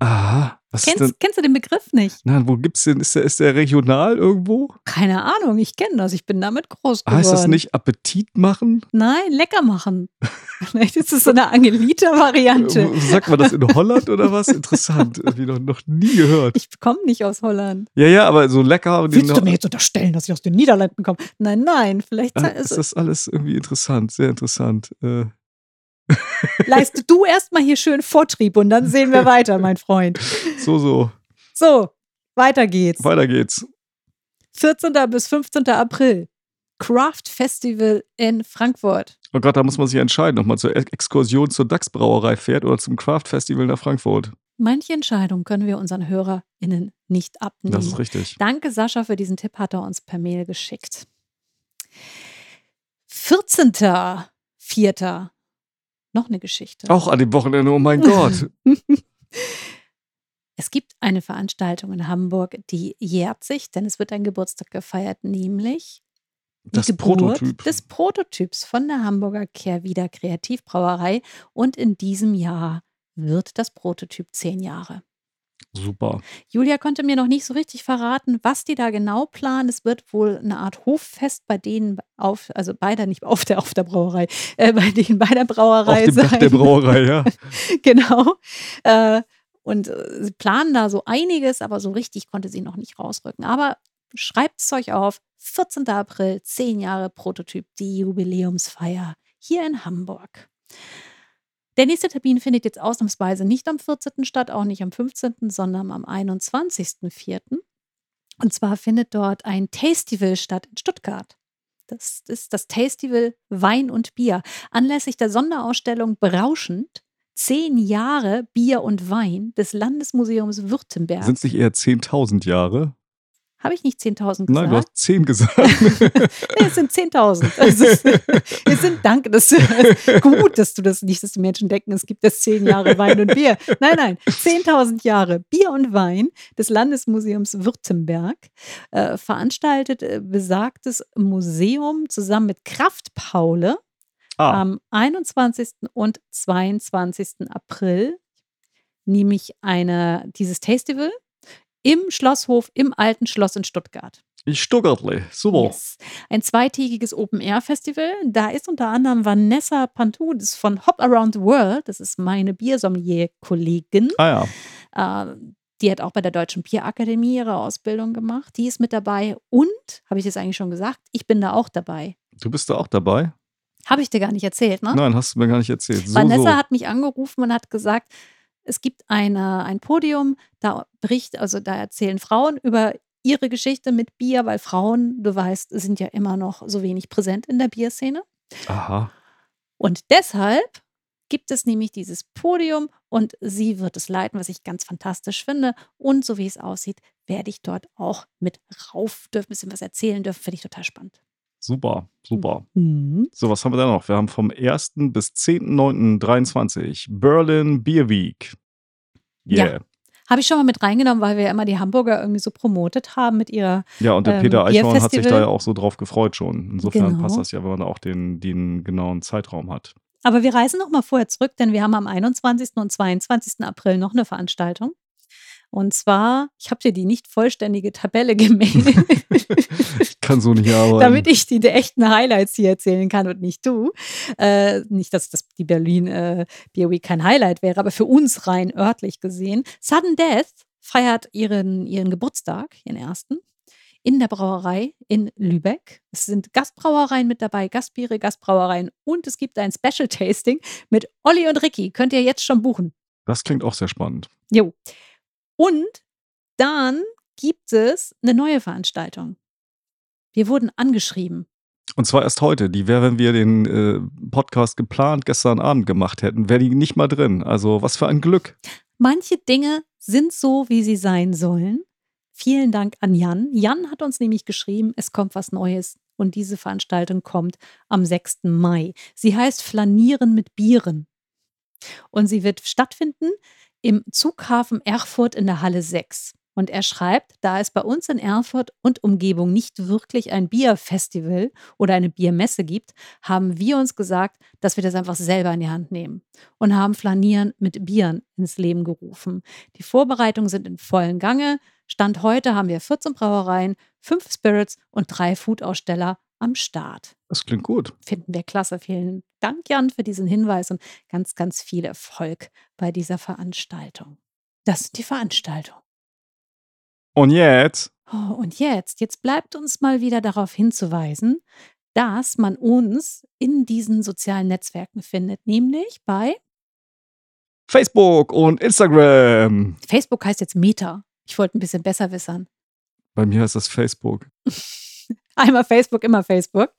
Aha. Was? Kennst, kennst du den Begriff nicht? Nein, wo gibt's den? Ist der, ist der regional irgendwo? Keine Ahnung, ich kenne das. Ich bin damit groß geworden. Heißt das nicht Appetit machen? Nein, lecker machen. Vielleicht ist es so eine Angelita-Variante. Sagt man das in Holland oder was? Interessant. Irgendwie noch, noch nie gehört. Ich komme nicht aus Holland. Ja, ja, aber so lecker. den- Willst du mir jetzt unterstellen, dass ich aus den Niederlanden komme? Nein, nein, vielleicht Ah, ist ist das alles irgendwie interessant, sehr interessant. Äh, leiste du erstmal hier schön Vortrieb und dann sehen wir weiter, mein Freund. so, so. So, weiter geht's. Weiter geht's. 14. bis 15. April. Craft Festival in Frankfurt. Oh Gott, da muss man sich entscheiden, ob man zur Ex- Exkursion zur DAX-Brauerei fährt oder zum Craft-Festival nach Frankfurt. Manche Entscheidungen können wir unseren HörerInnen nicht abnehmen. Das ist richtig. Danke, Sascha, für diesen Tipp, hat er uns per Mail geschickt. 14.04. Noch eine Geschichte. Auch an dem Wochenende, oh mein Gott. Es gibt eine Veranstaltung in Hamburg, die jährt sich, denn es wird ein Geburtstag gefeiert, nämlich die Das Geburt Prototyp. des Prototyps von der Hamburger Kehrwieder Kreativbrauerei. Und in diesem Jahr wird das Prototyp zehn Jahre. Super. Julia konnte mir noch nicht so richtig verraten, was die da genau planen. Es wird wohl eine Art Hoffest bei denen auf, also bei der, nicht auf der, auf der Brauerei, äh, bei denen bei der Brauerei Auf dem sein. Dach der Brauerei, ja. genau. Äh, und äh, sie planen da so einiges, aber so richtig konnte sie noch nicht rausrücken. Aber schreibt es euch auf. 14. April, 10 Jahre Prototyp, die Jubiläumsfeier hier in Hamburg. Der nächste Termin findet jetzt ausnahmsweise nicht am 14. statt, auch nicht am 15., sondern am 21.04. Und zwar findet dort ein Tastival statt in Stuttgart. Das ist das Tastival Wein und Bier. Anlässlich der Sonderausstellung Berauschend zehn Jahre Bier und Wein des Landesmuseums Württemberg. Sind es nicht eher 10.000 Jahre? Habe ich nicht 10.000 gesagt? Nein, du hast 10 gesagt. Nee, es sind 10.000. Es, ist- es sind, danke, das ist gut, dass du das nicht, dass die Menschen denken, es gibt jetzt zehn Jahre Wein und Bier. Nein, nein, 10.000 Jahre Bier und Wein des Landesmuseums Württemberg äh, veranstaltet äh, besagtes Museum zusammen mit Kraft Paule Ah, am 21. und 22. April, nämlich eine, dieses Tastival im Schlosshof im Alten Schloss in Stuttgart. ich Stuttgartle. Super. Yes. Ein zweitägiges Open-Air-Festival. Da ist unter anderem Vanessa Pantou, das ist von Hop Around the World. Das ist meine Biersommelier-Kollegin. Ah ja. Äh, die hat auch bei der Deutschen Bierakademie ihre Ausbildung gemacht. Die ist mit dabei. Und, habe ich das eigentlich schon gesagt, ich bin da auch dabei. Du bist da auch dabei? Habe ich dir gar nicht erzählt, ne? Nein, hast du mir gar nicht erzählt. So, Vanessa so. hat mich angerufen und hat gesagt, es gibt eine, ein Podium, da bricht, also da erzählen Frauen über ihre Geschichte mit Bier, weil Frauen, du weißt, sind ja immer noch so wenig präsent in der Bierszene. Aha. Und deshalb gibt es nämlich dieses Podium und sie wird es leiten, was ich ganz fantastisch finde. Und so wie es aussieht, werde ich dort auch mit rauf dürfen, ein bisschen was erzählen dürfen. Finde ich total spannend. Super, super. Mhm. So, was haben wir da noch? Wir haben vom 1. bis 10.09.23 Berlin Beer Week. Ja. Yeah. Habe ich schon mal mit reingenommen, weil wir ja immer die Hamburger irgendwie so promotet haben mit ihrer Ja, und der Ähm, Peter Eichhorn hat sich da ja auch so drauf gefreut schon. Insofern Genau. passt das ja, wenn man auch den, den genauen Zeitraum hat. Aber wir reisen noch mal vorher zurück, denn wir haben am 21. und 22. April noch eine Veranstaltung. Und zwar, ich habe dir die nicht vollständige Tabelle gemailt, Ich kann so nicht arbeiten. damit ich die echten Highlights hier erzählen kann und nicht du. Äh, nicht, dass das die Berlin äh, Beer Week kein Highlight wäre, aber für uns rein örtlich gesehen. Sudden Death feiert ihren, ihren Geburtstag, ihren ersten, in der Brauerei in Lübeck. Es sind Gastbrauereien mit dabei, Gastbiere, Gastbrauereien und es gibt ein Special Tasting mit Olli und Ricky. Könnt ihr jetzt schon buchen. das klingt auch sehr spannend. Jo. Und dann gibt es eine neue Veranstaltung. Wir wurden angeschrieben. Und zwar erst heute. Die wäre, wenn wir den äh, Podcast geplant gestern Abend gemacht hätten, wäre die nicht mal drin. Also was für ein Glück. Manche Dinge sind so, wie sie sein sollen. Vielen Dank an Jan. Jan hat uns nämlich geschrieben, es kommt was Neues. Und diese Veranstaltung kommt am 6. Mai. Sie heißt Flanieren mit Bieren. Und sie wird stattfinden im Zughafen Erfurt in der Halle 6. Und er schreibt, da es bei uns in Erfurt und Umgebung nicht wirklich ein Bierfestival oder eine Biermesse gibt, haben wir uns gesagt, dass wir das einfach selber in die Hand nehmen und haben Flanieren mit Bieren ins Leben gerufen. Die Vorbereitungen sind in vollen Gange. Stand heute haben wir 14 Brauereien, 5 Spirits und drei Food-Aussteller am Start. Das klingt gut. Finden wir klasse. Vielen Dank, Jan, für diesen Hinweis und ganz, ganz viel Erfolg bei dieser Veranstaltung. Das ist die Veranstaltung. Und jetzt? Oh, und jetzt, jetzt bleibt uns mal wieder darauf hinzuweisen, dass man uns in diesen sozialen Netzwerken findet, nämlich bei Facebook und Instagram. Facebook heißt jetzt Meta. Ich wollte ein bisschen besser wissen. Bei mir heißt das Facebook. Einmal Facebook, immer Facebook.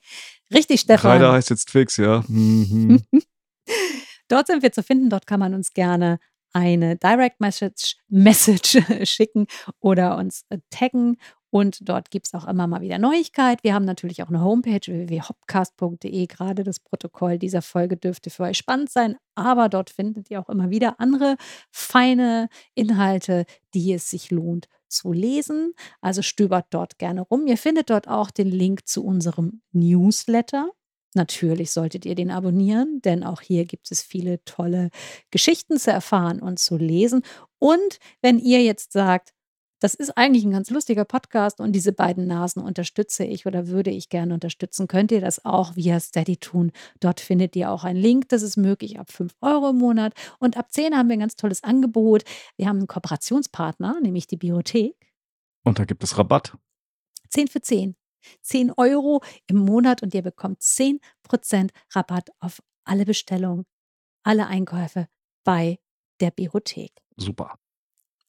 Richtig, Stefan. Reider heißt jetzt Twix, ja. Mhm. Dort sind wir zu finden. Dort kann man uns gerne eine Direct Message, Message schicken oder uns äh, taggen. Und dort gibt es auch immer mal wieder Neuigkeit. Wir haben natürlich auch eine Homepage www.hopcast.de. Gerade das Protokoll dieser Folge dürfte für euch spannend sein, aber dort findet ihr auch immer wieder andere feine Inhalte, die es sich lohnt zu lesen. Also stöbert dort gerne rum. Ihr findet dort auch den Link zu unserem Newsletter. Natürlich solltet ihr den abonnieren, denn auch hier gibt es viele tolle Geschichten zu erfahren und zu lesen. Und wenn ihr jetzt sagt, das ist eigentlich ein ganz lustiger Podcast und diese beiden Nasen unterstütze ich oder würde ich gerne unterstützen, könnt ihr das auch via Steady tun. Dort findet ihr auch einen Link. Das ist möglich ab 5 Euro im Monat. Und ab 10 haben wir ein ganz tolles Angebot. Wir haben einen Kooperationspartner, nämlich die Biothek. Und da gibt es Rabatt. 10 für 10. 10 Euro im Monat und ihr bekommt 10% Rabatt auf alle Bestellungen, alle Einkäufe bei der Biothek. Super.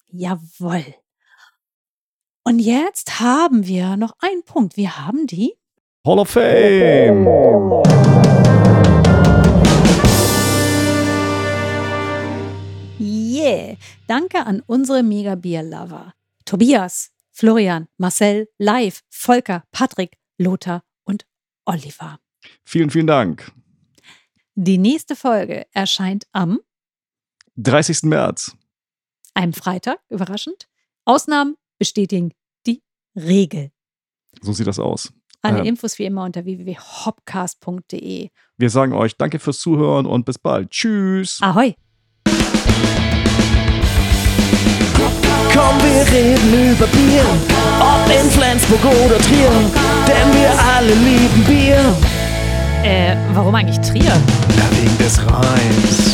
Jawohl. Und jetzt haben wir noch einen Punkt. Wir haben die Hall of Fame. Yeah. Danke an unsere Mega Beer Lover. Tobias, Florian, Marcel, Live, Volker, Patrick, Lothar und Oliver. Vielen, vielen Dank. Die nächste Folge erscheint am 30. März. einem Freitag, überraschend. Ausnahmen bestätigen Regel. So sieht das aus. Alle Ähm. Infos wie immer unter www.hopcast.de. Wir sagen euch danke fürs Zuhören und bis bald. Tschüss. Ahoi! Komm, wir reden über Bier, ob in Flensburg oder Trier, denn wir alle lieben Bier. Äh, warum eigentlich Trier? Ja, wegen des Reims.